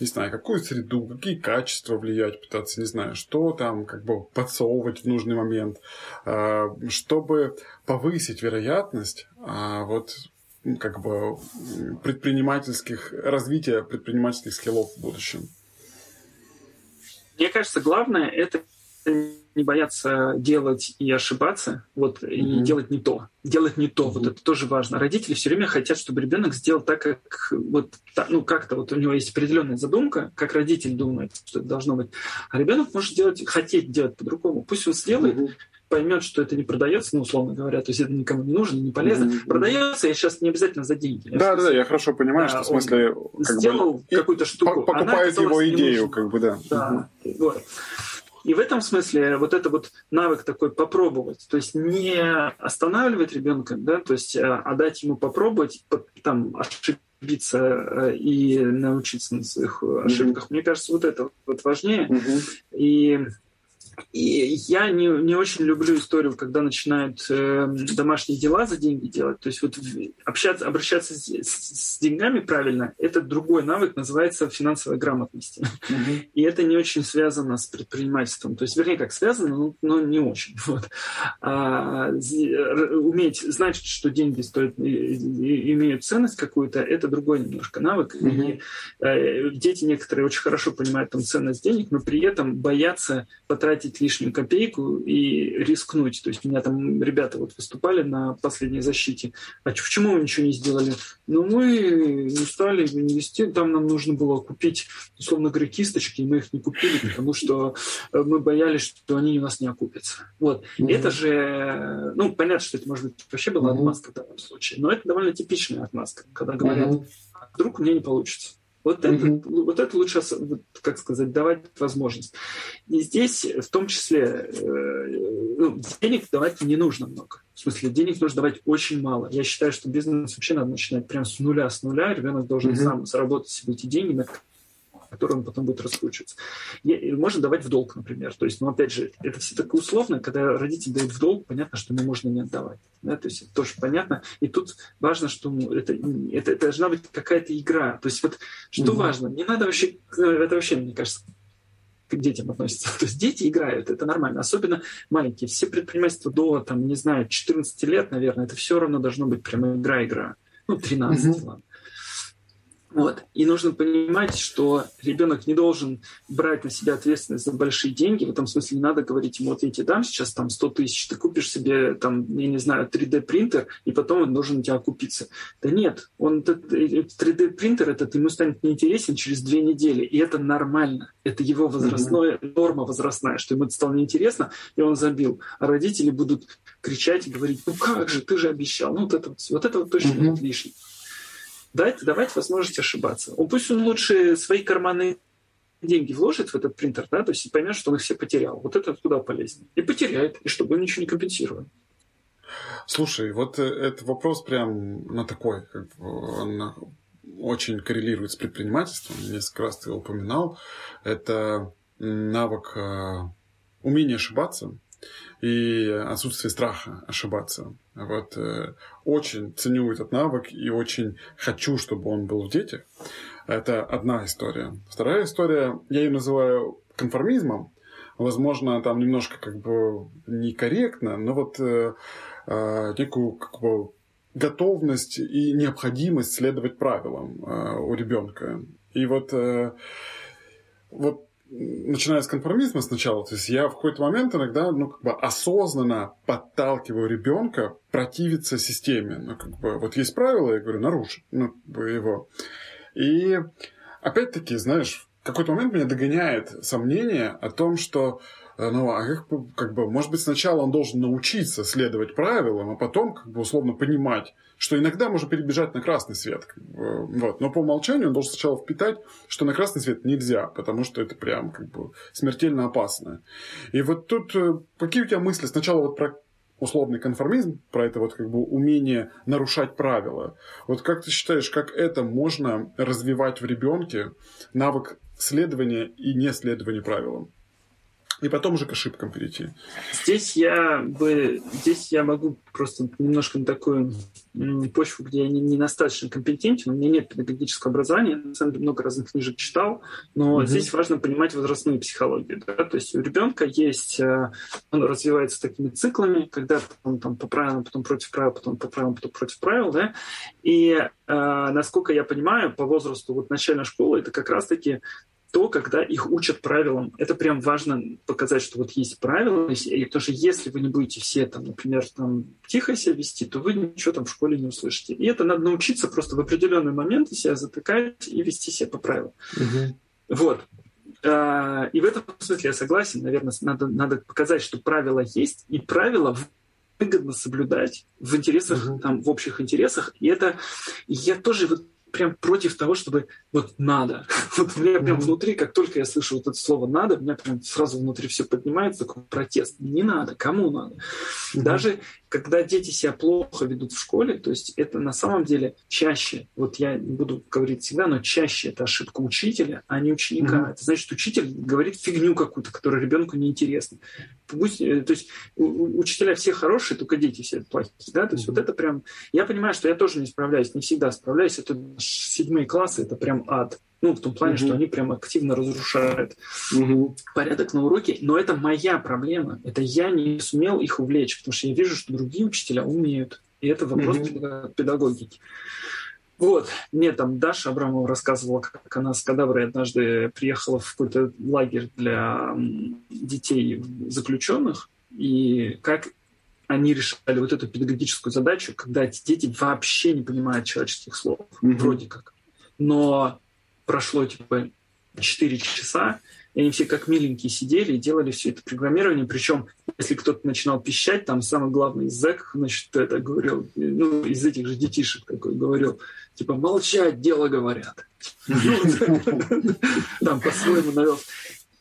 не знаю, какую среду, какие качества влиять пытаться, не знаю, что там как бы подсовывать в нужный момент, а, чтобы повысить вероятность а, вот как бы предпринимательских, развития предпринимательских скиллов в будущем. Мне кажется, главное это не бояться делать и ошибаться, вот, mm-hmm. и делать не то. Делать не то, mm-hmm. вот это тоже важно. Родители все время хотят, чтобы ребенок сделал так, как вот, ну, как-то вот у него есть определенная задумка, как родитель думает, что это должно быть. А ребенок может делать, хотеть делать по-другому. Пусть он сделает, mm-hmm поймет, что это не продается, ну, условно говоря, то есть это никому не нужно, не полезно. Mm-hmm. Продается, я сейчас не обязательно за деньги. Да, да, да, я хорошо понимаю, да, что в смысле... Как сделал бы, какую-то штуку. Покупает его идею, как бы, да. Да, mm-hmm. вот. И в этом смысле вот это вот навык такой попробовать, то есть не останавливать ребенка, да, то есть а, а дать ему попробовать, там ошибиться э, и научиться на своих ошибках. Mm-hmm. Мне кажется, вот это вот важнее. Mm-hmm. И и я не, не очень люблю историю, когда начинают э, домашние дела за деньги делать. То есть вот общаться, обращаться с, с, с деньгами правильно – это другой навык, называется финансовая грамотность. Mm-hmm. И это не очень связано с предпринимательством. То есть, вернее, как связано, но, но не очень. Вот. А, уметь знать, что деньги стоят, имеют ценность какую-то – это другой немножко навык. Mm-hmm. И э, дети некоторые очень хорошо понимают там ценность денег, но при этом боятся потратить потратить лишнюю копейку и рискнуть. То есть у меня там ребята вот выступали на последней защите. А почему вы ничего не сделали? Ну, мы не стали инвестировать. Там нам нужно было купить, условно говоря, кисточки, и мы их не купили, потому что э, мы боялись, что они у нас не окупятся. Вот. Mm-hmm. Это же, ну, понятно, что это, может быть, вообще была mm-hmm. отмазка в данном случае, но это довольно типичная отмазка, когда говорят, mm-hmm. вдруг меня не получится. Вот, mm-hmm. это, вот это лучше, как сказать, давать возможность. И здесь в том числе э, ну, денег давать не нужно много. В смысле, денег нужно давать очень мало. Я считаю, что бизнес вообще надо начинать прямо с нуля, с нуля. Ребенок должен mm-hmm. сам заработать себе эти деньги, на который он потом будет раскручиваться. И можно давать в долг, например. То есть, ну, опять же, это все так условно, когда родитель дает в долг, понятно, что ему можно не отдавать. Да? То есть это тоже понятно. И тут важно, что это, это, это должна быть какая-то игра. То есть вот что угу. важно, не надо вообще, это вообще, мне кажется, к детям относится. То есть дети играют, это нормально. Особенно маленькие. Все предпринимательства до, там, не знаю, 14 лет, наверное, это все равно должно быть прямо игра-игра. Ну, 13, угу. ладно. Вот. И нужно понимать, что ребенок не должен брать на себя ответственность за большие деньги. В этом смысле не надо говорить ему, вот я тебе дам сейчас там 100 тысяч, ты купишь себе там, я не знаю, 3D-принтер, и потом он должен у тебя окупиться. Да нет, он, этот 3D-принтер этот ему станет неинтересен через две недели, и это нормально. Это его возрастная mm-hmm. норма возрастная, что ему это стало неинтересно, и он забил. А родители будут кричать и говорить, ну как же, ты же обещал. Ну вот это вот, вот, это вот точно mm-hmm. будет лишнее дать, давать возможность ошибаться. Он пусть он лучше свои карманы деньги вложит в этот принтер, да, то есть поймет, что он их все потерял. Вот это куда полезнее. И потеряет, и чтобы он ничего не компенсировал. Слушай, вот э, этот вопрос прям на такой, как бы, он очень коррелирует с предпринимательством. Несколько раз ты его упоминал. Это навык э, умения ошибаться и отсутствие страха ошибаться. Вот э, очень ценю этот навык и очень хочу, чтобы он был в детях. Это одна история. Вторая история, я ее называю конформизмом. Возможно, там немножко как бы некорректно, но вот э, э, некую как бы готовность и необходимость следовать правилам э, у ребенка. И вот, э, вот начиная с конформизма сначала, то есть я в какой-то момент иногда, ну, как бы осознанно подталкиваю ребенка противиться системе. Ну, как бы, вот есть правила, я говорю, нарушить ну, его. И опять-таки, знаешь, в какой-то момент меня догоняет сомнение о том, что ну, а как, как бы, может быть, сначала он должен научиться следовать правилам, а потом, как бы, условно понимать, что иногда можно перебежать на красный свет. Как бы, вот. Но по умолчанию он должен сначала впитать, что на красный свет нельзя, потому что это прям как бы смертельно опасно. И вот тут э, какие у тебя мысли сначала вот про условный конформизм, про это вот как бы умение нарушать правила. Вот как ты считаешь, как это можно развивать в ребенке навык следования и не следования правилам? И потом уже к ошибкам перейти. Здесь я бы, здесь я могу просто немножко на такую почву, где я не, не достаточно компетентен, у меня нет педагогического образования, я на самом деле много разных книжек читал, но угу. здесь важно понимать возрастную психологию. Да? То есть у ребенка есть, э, он развивается такими циклами, когда он там по правилам, потом против правил, потом по правилам, потом против правил, да, и э, насколько я понимаю, по возрасту вот начальной школы это как раз-таки то, когда их учат правилам. Это прям важно показать, что вот есть правила, и потому что если вы не будете все, там, например, там, тихо себя вести, то вы ничего там в школе не услышите. И это надо научиться просто в определенный момент себя затыкать и вести себя по правилам. Угу. Вот. А, и в этом смысле я согласен. Наверное, надо, надо показать, что правила есть, и правила выгодно соблюдать в интересах, угу. там, в общих интересах. И это я тоже вот прям против того, чтобы вот надо. Вот у меня прям внутри, как только я слышу вот это слово надо, у меня прям сразу внутри все поднимается, такой протест. Не надо, кому надо? Даже когда дети себя плохо ведут в школе, то есть это на самом деле чаще, вот я не буду говорить всегда, но чаще это ошибка учителя, а не ученика. Это значит, учитель говорит фигню какую-то, которая ребенку неинтересна. Пусть, э, то есть учителя все хорошие, только дети все плохие. Да? То есть mm-hmm. вот это прям... Я понимаю, что я тоже не справляюсь, не всегда справляюсь. Это седьмые классы, это прям ад. Ну, в том плане, mm-hmm. что они прям активно разрушают mm-hmm. порядок на уроке. Но это моя проблема. Это я не сумел их увлечь, потому что я вижу, что другие учителя умеют. И это вопрос mm-hmm. педагогики. Вот, мне там Даша Абрамова рассказывала, как она с кадаврой однажды приехала в какой-то лагерь для детей заключенных, и как они решали вот эту педагогическую задачу, когда эти дети вообще не понимают человеческих слов, mm-hmm. вроде как. Но прошло типа 4 часа, и они все как миленькие сидели и делали все это программирование. Причем, если кто-то начинал пищать, там самый главный зэк, значит, это говорил, ну, из этих же детишек такой говорил, типа, молчать, дело говорят. Там по-своему навел.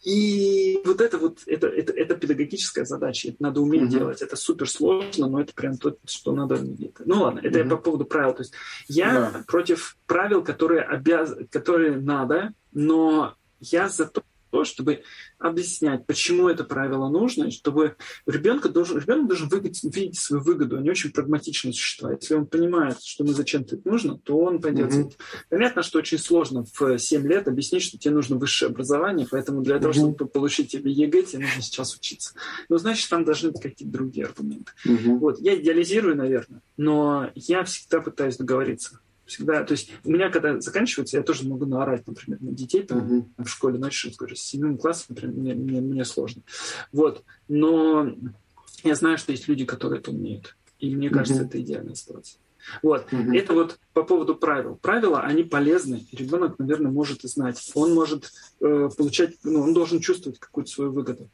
И вот это вот, это, это, это педагогическая задача, это надо уметь uh-huh. делать, это супер сложно, но это прям то, что надо уметь. Ну ладно, это uh-huh. я по поводу правил. То есть я yeah. против правил, которые, обяз... которые надо, но я за то, то, чтобы объяснять, почему это правило нужно, и чтобы ребенка должен, ребенок должен выгодить, видеть свою выгоду, они очень прагматичные существа. Если он понимает, что ему зачем-то это нужно, то он пойдет. Mm-hmm. Понятно, что очень сложно в 7 лет объяснить, что тебе нужно высшее образование, поэтому для mm-hmm. того, чтобы получить тебе ЕГЭ, тебе нужно сейчас учиться. Ну, значит, там должны быть какие-то другие аргументы. Mm-hmm. Вот. Я идеализирую, наверное, но я всегда пытаюсь договориться всегда, то есть у меня, когда заканчивается, я тоже могу наорать, например, на детей там, uh-huh. в школе, ночью, скажу, с седьмым классом, например, мне, мне, мне сложно. Вот, но я знаю, что есть люди, которые это умеют, и мне кажется, uh-huh. это идеальная ситуация. Вот. Угу. Это вот по поводу правил. Правила, они полезны. Ребенок, наверное, может и знать. Он может э, получать, ну, он должен чувствовать какую-то свою выгоду.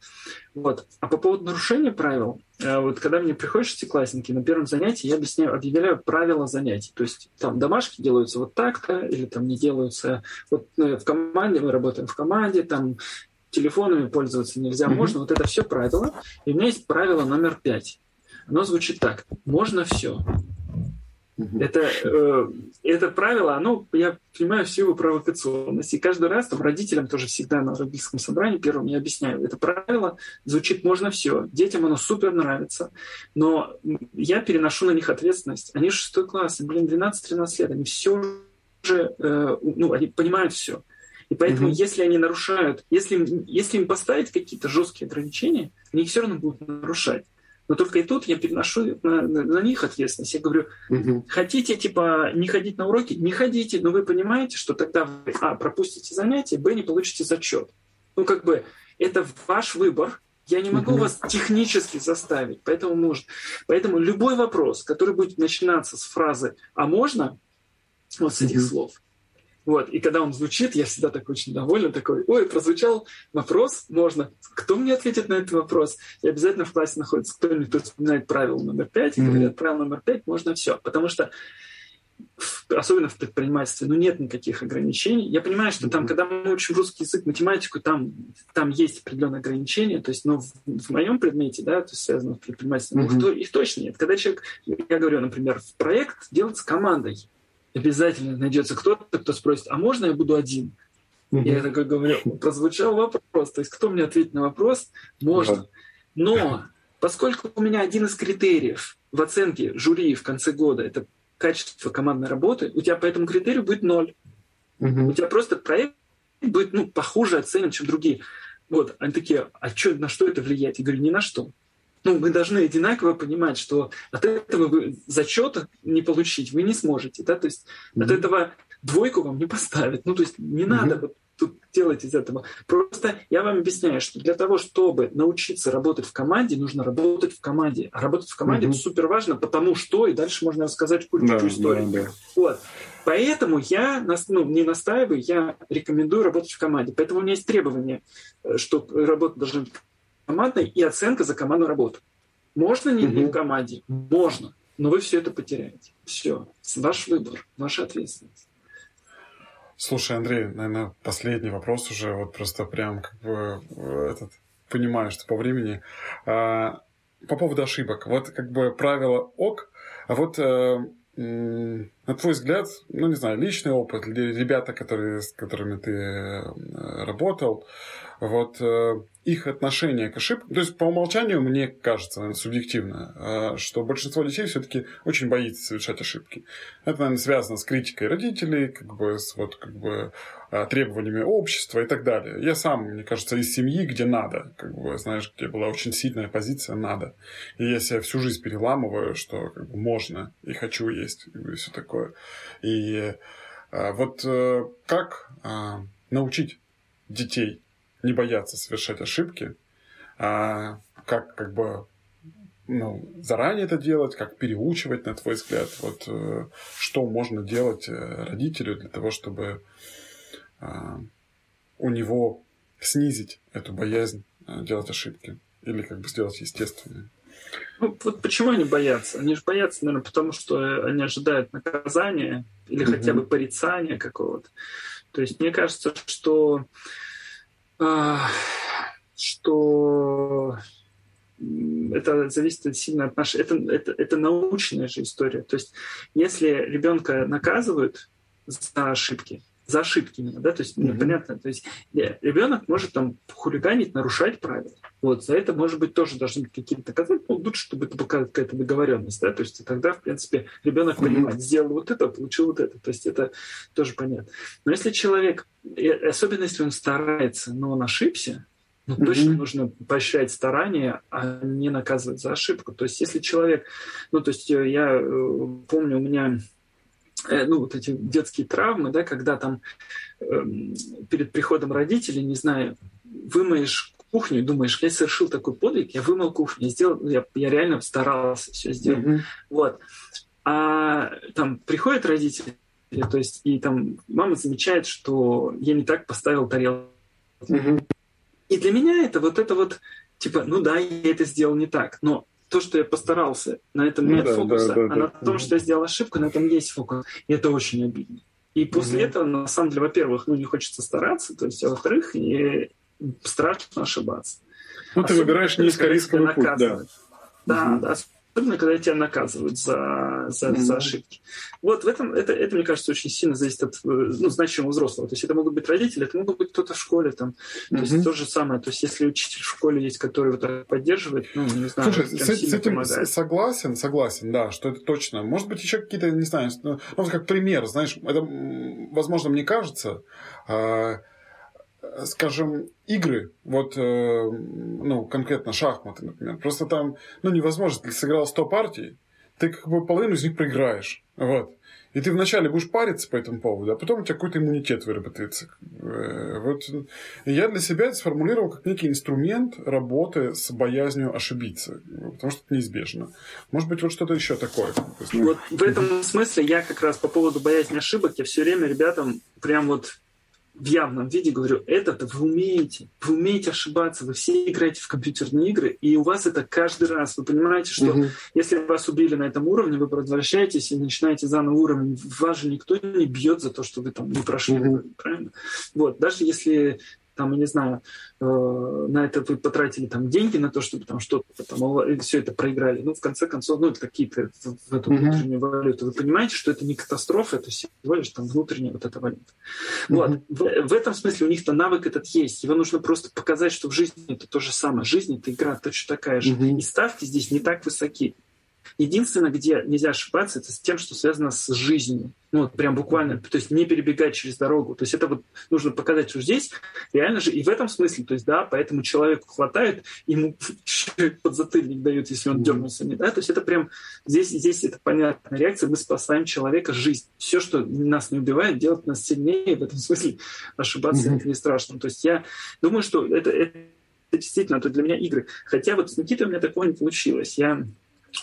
Вот. А по поводу нарушения правил, э, вот когда мне приходят шестиклассники, на первом занятии я объясняю, объявляю правила занятий. То есть там домашки делаются вот так-то, или там не делаются. Вот ну, в команде, мы работаем в команде, там телефонами пользоваться нельзя, mm можно. Вот это все правила. И у меня есть правило номер пять. Оно звучит так. Можно все. Это, э, это правило, оно, я понимаю, всю его провокационность. И каждый раз там, родителям тоже всегда на родительском собрании первым я объясняю. Это правило звучит можно все. Детям оно супер нравится. Но я переношу на них ответственность. Они шестой класс, блин, 12-13 лет. Они все же, э, ну, они понимают все. И поэтому, mm-hmm. если они нарушают, если, если им поставить какие-то жесткие ограничения, они их все равно будут нарушать. Но только и тут я переношу на, на, на них ответственность. Я говорю, угу. хотите, типа, не ходить на уроки? Не ходите, но вы понимаете, что тогда вы, а, пропустите занятия, б, не получите зачет. Ну, как бы, это ваш выбор, я не могу угу. вас технически заставить, поэтому может. Поэтому любой вопрос, который будет начинаться с фразы «а можно?», вот с этих угу. слов, вот. И когда он звучит, я всегда так очень доволен, такой, ой, прозвучал вопрос, можно. Кто мне ответит на этот вопрос? И обязательно в классе находится кто-нибудь, кто вспоминает правило номер пять, и mm-hmm. говорят, правило номер пять, можно все. Потому что особенно в предпринимательстве, ну, нет никаких ограничений. Я понимаю, что там, когда мы учим русский язык, математику, там, там есть определенные ограничения, то есть, но в, в моем предмете, да, то есть связано с предпринимательством, mm-hmm. их, их точно нет. Когда человек, я говорю, например, в проект делается командой, обязательно найдется кто-то, кто спросит, а можно я буду один? Mm-hmm. Я такой говорю, прозвучал вопрос, то есть кто мне ответит на вопрос? Можно. Но поскольку у меня один из критериев в оценке жюри в конце года это качество командной работы, у тебя по этому критерию будет ноль. Mm-hmm. У тебя просто проект будет ну, похуже оценен, чем другие. Вот, они такие, а что, на что это влияет? Я говорю, ни на что ну, мы должны одинаково понимать, что от этого вы зачета не получить вы не сможете, да, то есть mm-hmm. от этого двойку вам не поставят, ну, то есть не mm-hmm. надо вот тут делать из этого. Просто я вам объясняю, что для того, чтобы научиться работать в команде, нужно работать в команде. А работать в команде mm-hmm. это супер важно, потому что, и дальше можно рассказать кучу да, историй. Да, да. Вот. Поэтому я ну, не настаиваю, я рекомендую работать в команде. Поэтому у меня есть требование, э, что работа должна быть командной и оценка за командную работу. Можно не, в команде? Можно. Но вы все это потеряете. Все. Ваш выбор, ваша ответственность. Слушай, Андрей, наверное, последний вопрос уже, вот просто прям как бы этот, понимаю, что по времени. А, по поводу ошибок. Вот как бы правило ок, а вот э, на твой взгляд, ну не знаю, личный опыт, ребята, которые, с которыми ты э, работал, вот э, их отношение к ошибкам, то есть по умолчанию мне кажется, наверное, субъективно, э, что большинство детей все-таки очень боится совершать ошибки. Это, наверное, связано с критикой родителей, как бы с вот как бы э, требованиями общества и так далее. Я сам, мне кажется, из семьи, где надо, как бы, знаешь, где была очень сильная позиция надо. И я себя всю жизнь переламываю, что как бы, можно и хочу есть и все такое. И вот как научить детей не бояться совершать ошибки, а как как бы ну, заранее это делать, как переучивать, на твой взгляд, вот э, что можно делать э, родителю для того, чтобы э, у него снизить эту боязнь э, делать ошибки или как бы сделать естественные. Ну, вот почему они боятся? Они же боятся, наверное, потому что они ожидают наказания или mm-hmm. хотя бы порицания какого-то. То есть мне кажется, что а, что это зависит сильно от нашей... Это, это, это научная же история. То есть если ребенка наказывают за ошибки, за ошибки именно, да, то есть mm-hmm. понятно, то есть ребенок может там хулиганить, нарушать правила. Вот, за это, может быть, тоже должны быть какие-то наказания, ну, лучше, чтобы это была какая-то договоренность, да, то есть тогда, в принципе, ребенок понимает, сделал вот это, получил вот это, то есть это тоже понятно. Но если человек, особенно если он старается, но он ошибся, ну, mm-hmm. точно нужно поощрять старания, а не наказывать за ошибку. То есть, если человек, ну, то есть э, я э, помню, у меня Э, ну, вот эти детские травмы, да, когда там э, перед приходом родителей, не знаю, вымоешь кухню, думаешь, я совершил такой подвиг, я вымыл кухню, я сделал, я, я реально старался все сделать. Mm-hmm. Вот. А там приходят родители, то есть, и там мама замечает, что я не так поставил тарелку. Mm-hmm. И для меня это вот это вот, типа, ну да, я это сделал не так, но то, что я постарался, на этом ну, нет да, фокуса, да, да, а да. на том, что я сделал ошибку, на этом есть фокус. И это очень обидно. И после угу. этого, на самом деле, во-первых, ну, не хочется стараться, то есть, а во-вторых, страшно ошибаться. Ну, ты выбираешь низкорисковый путь, да. Да, угу. да, особенно когда тебя наказывают за, за, mm-hmm. за ошибки. Вот в этом, это, это, мне кажется, очень сильно зависит от ну, значимого взрослого. То есть это могут быть родители, это могут быть кто-то в школе. Там. То mm-hmm. есть то же самое. То есть если учитель в школе есть, который вот поддерживает, ну, не знаю, Слушай, с, с этим помогает. согласен, согласен, да, что это точно. Может быть, еще какие-то, не знаю, ну, как пример, знаешь, это, возможно, мне кажется, а, скажем, игры, вот, э, ну, конкретно шахматы, например, просто там, ну, невозможно, ты сыграл 100 партий, ты как бы половину из них проиграешь, вот. И ты вначале будешь париться по этому поводу, а потом у тебя какой-то иммунитет выработается. Э, вот я для себя это сформулировал как некий инструмент работы с боязнью ошибиться, потому что это неизбежно. Может быть, вот что-то еще такое. Вот в этом смысле я как раз по поводу боязни ошибок, я все время ребятам прям вот в явном виде говорю, это-то вы умеете, вы умеете ошибаться, вы все играете в компьютерные игры, и у вас это каждый раз. Вы понимаете, что угу. если вас убили на этом уровне, вы возвращаетесь и начинаете заново уровень. Вас же никто не бьет за то, что вы там не прошли, угу. правильно? Вот, даже если там, я не знаю, э, на это вы потратили там деньги на то, чтобы там что-то там все это проиграли. Ну, в конце концов, ну, это какие-то в эту mm-hmm. внутреннюю валюту. Вы понимаете, что это не катастрофа, это всего лишь там внутренняя вот эта валюта. Mm-hmm. Вот. В, в этом смысле у них-то навык этот есть. Его нужно просто показать, что в жизни это то же самое. Жизнь это игра точно такая же. Mm-hmm. И ставки здесь не так высоки. Единственное, где нельзя ошибаться, это с тем, что связано с жизнью. Ну, вот прям буквально, то есть не перебегать через дорогу. То есть это вот нужно показать, что здесь реально же и в этом смысле, то есть да, поэтому человеку хватает, ему подзатыльник дают, если он дернулся, не да, то есть это прям здесь, здесь это понятная реакция, мы спасаем человека жизнь. Все, что нас не убивает, делает нас сильнее, в этом смысле ошибаться mm-hmm. это не страшно. То есть я думаю, что это, это действительно, это для меня игры. Хотя вот с Никитой у меня такого не получилось. Я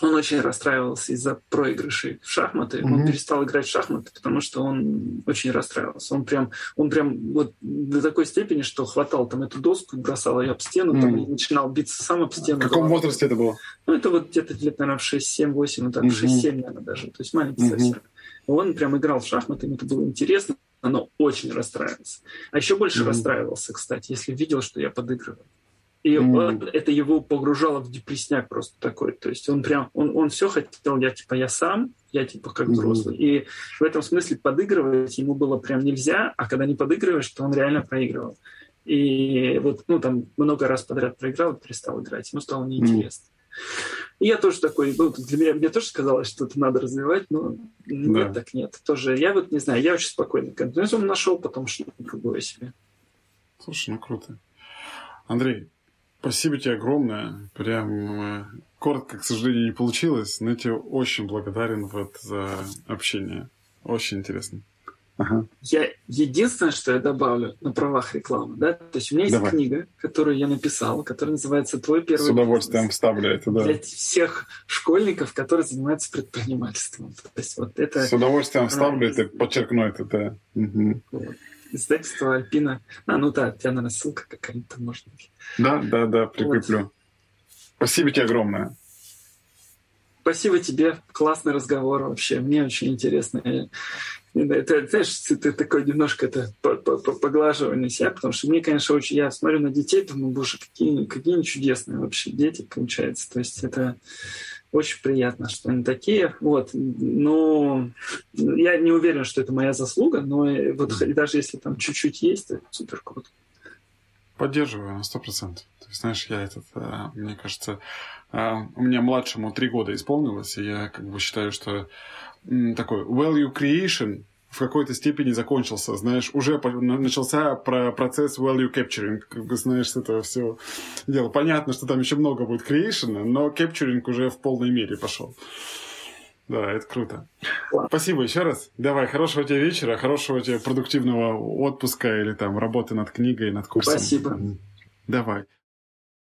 он очень расстраивался из-за проигрышей в шахматы. Mm-hmm. Он перестал играть в шахматы, потому что он очень расстраивался. Он прям, он прям вот до такой степени, что хватал там эту доску, бросал ее об стену, mm-hmm. там, и начинал биться сам об стену. В каком возрасте это было? Ну, это вот где-то лет, наверное, в 6-7-8, ну так, mm-hmm. 6-7, наверное, даже. То есть маленький mm-hmm. совсем. Он прям играл в шахматы, ему это было интересно но очень расстраивался. А еще больше mm-hmm. расстраивался, кстати, если видел, что я подыгрываю. И mm-hmm. это его погружало в депресняк просто такой. То есть он прям, он, он все хотел, я типа, я сам, я типа как взрослый. И в этом смысле подыгрывать ему было прям нельзя, а когда не подыгрываешь, то он реально проигрывал. И вот, ну, там много раз подряд проиграл и перестал играть. Ему стало неинтересно. Mm. И я тоже такой, ну, для меня, мне тоже сказалось, что это надо развивать, но нет, да. так нет. Тоже, я вот не знаю, я очень спокойно континуум нашел, потом что-то другое себе. Слушай, ну круто. Андрей, спасибо тебе огромное. Прям э, коротко, к сожалению, не получилось, но я тебе очень благодарен вот за общение. Очень интересно. Ага. Я единственное, что я добавлю на правах рекламы, да, то есть у меня есть Давай. книга, которую я написал, которая называется «Твой первый С удовольствием бизнес. вставлю это, да. Для всех школьников, которые занимаются предпринимательством. То есть вот это... С удовольствием вставлю это, подчеркну это, да. Угу. Вот. Издательство Альпина. А, ну да, у тебя, наверное, ссылка какая-нибудь там может быть. Да, да, да, прикреплю. Вот. Спасибо тебе огромное. Спасибо тебе. Классный разговор вообще. Мне очень интересно. Это, знаешь, это такое немножко это поглаживание себя, потому что мне, конечно, очень... Я смотрю на детей, думаю, боже, какие, какие чудесные вообще дети, получается. То есть это очень приятно, что они такие. Вот. Но я не уверен, что это моя заслуга, но вот даже если там чуть-чуть есть, это супер круто. Поддерживаю на сто процентов. Знаешь, я этот, э, мне кажется, а, у меня младшему три года исполнилось, и я как бы считаю, что такой value creation в какой-то степени закончился, знаешь, уже начался про процесс value capturing, как бы, знаешь, с этого все дело. Понятно, что там еще много будет creation, но capturing уже в полной мере пошел. Да, это круто. Спасибо еще раз. Давай, хорошего тебе вечера, хорошего тебе продуктивного отпуска или там работы над книгой, над курсом. Спасибо. Давай.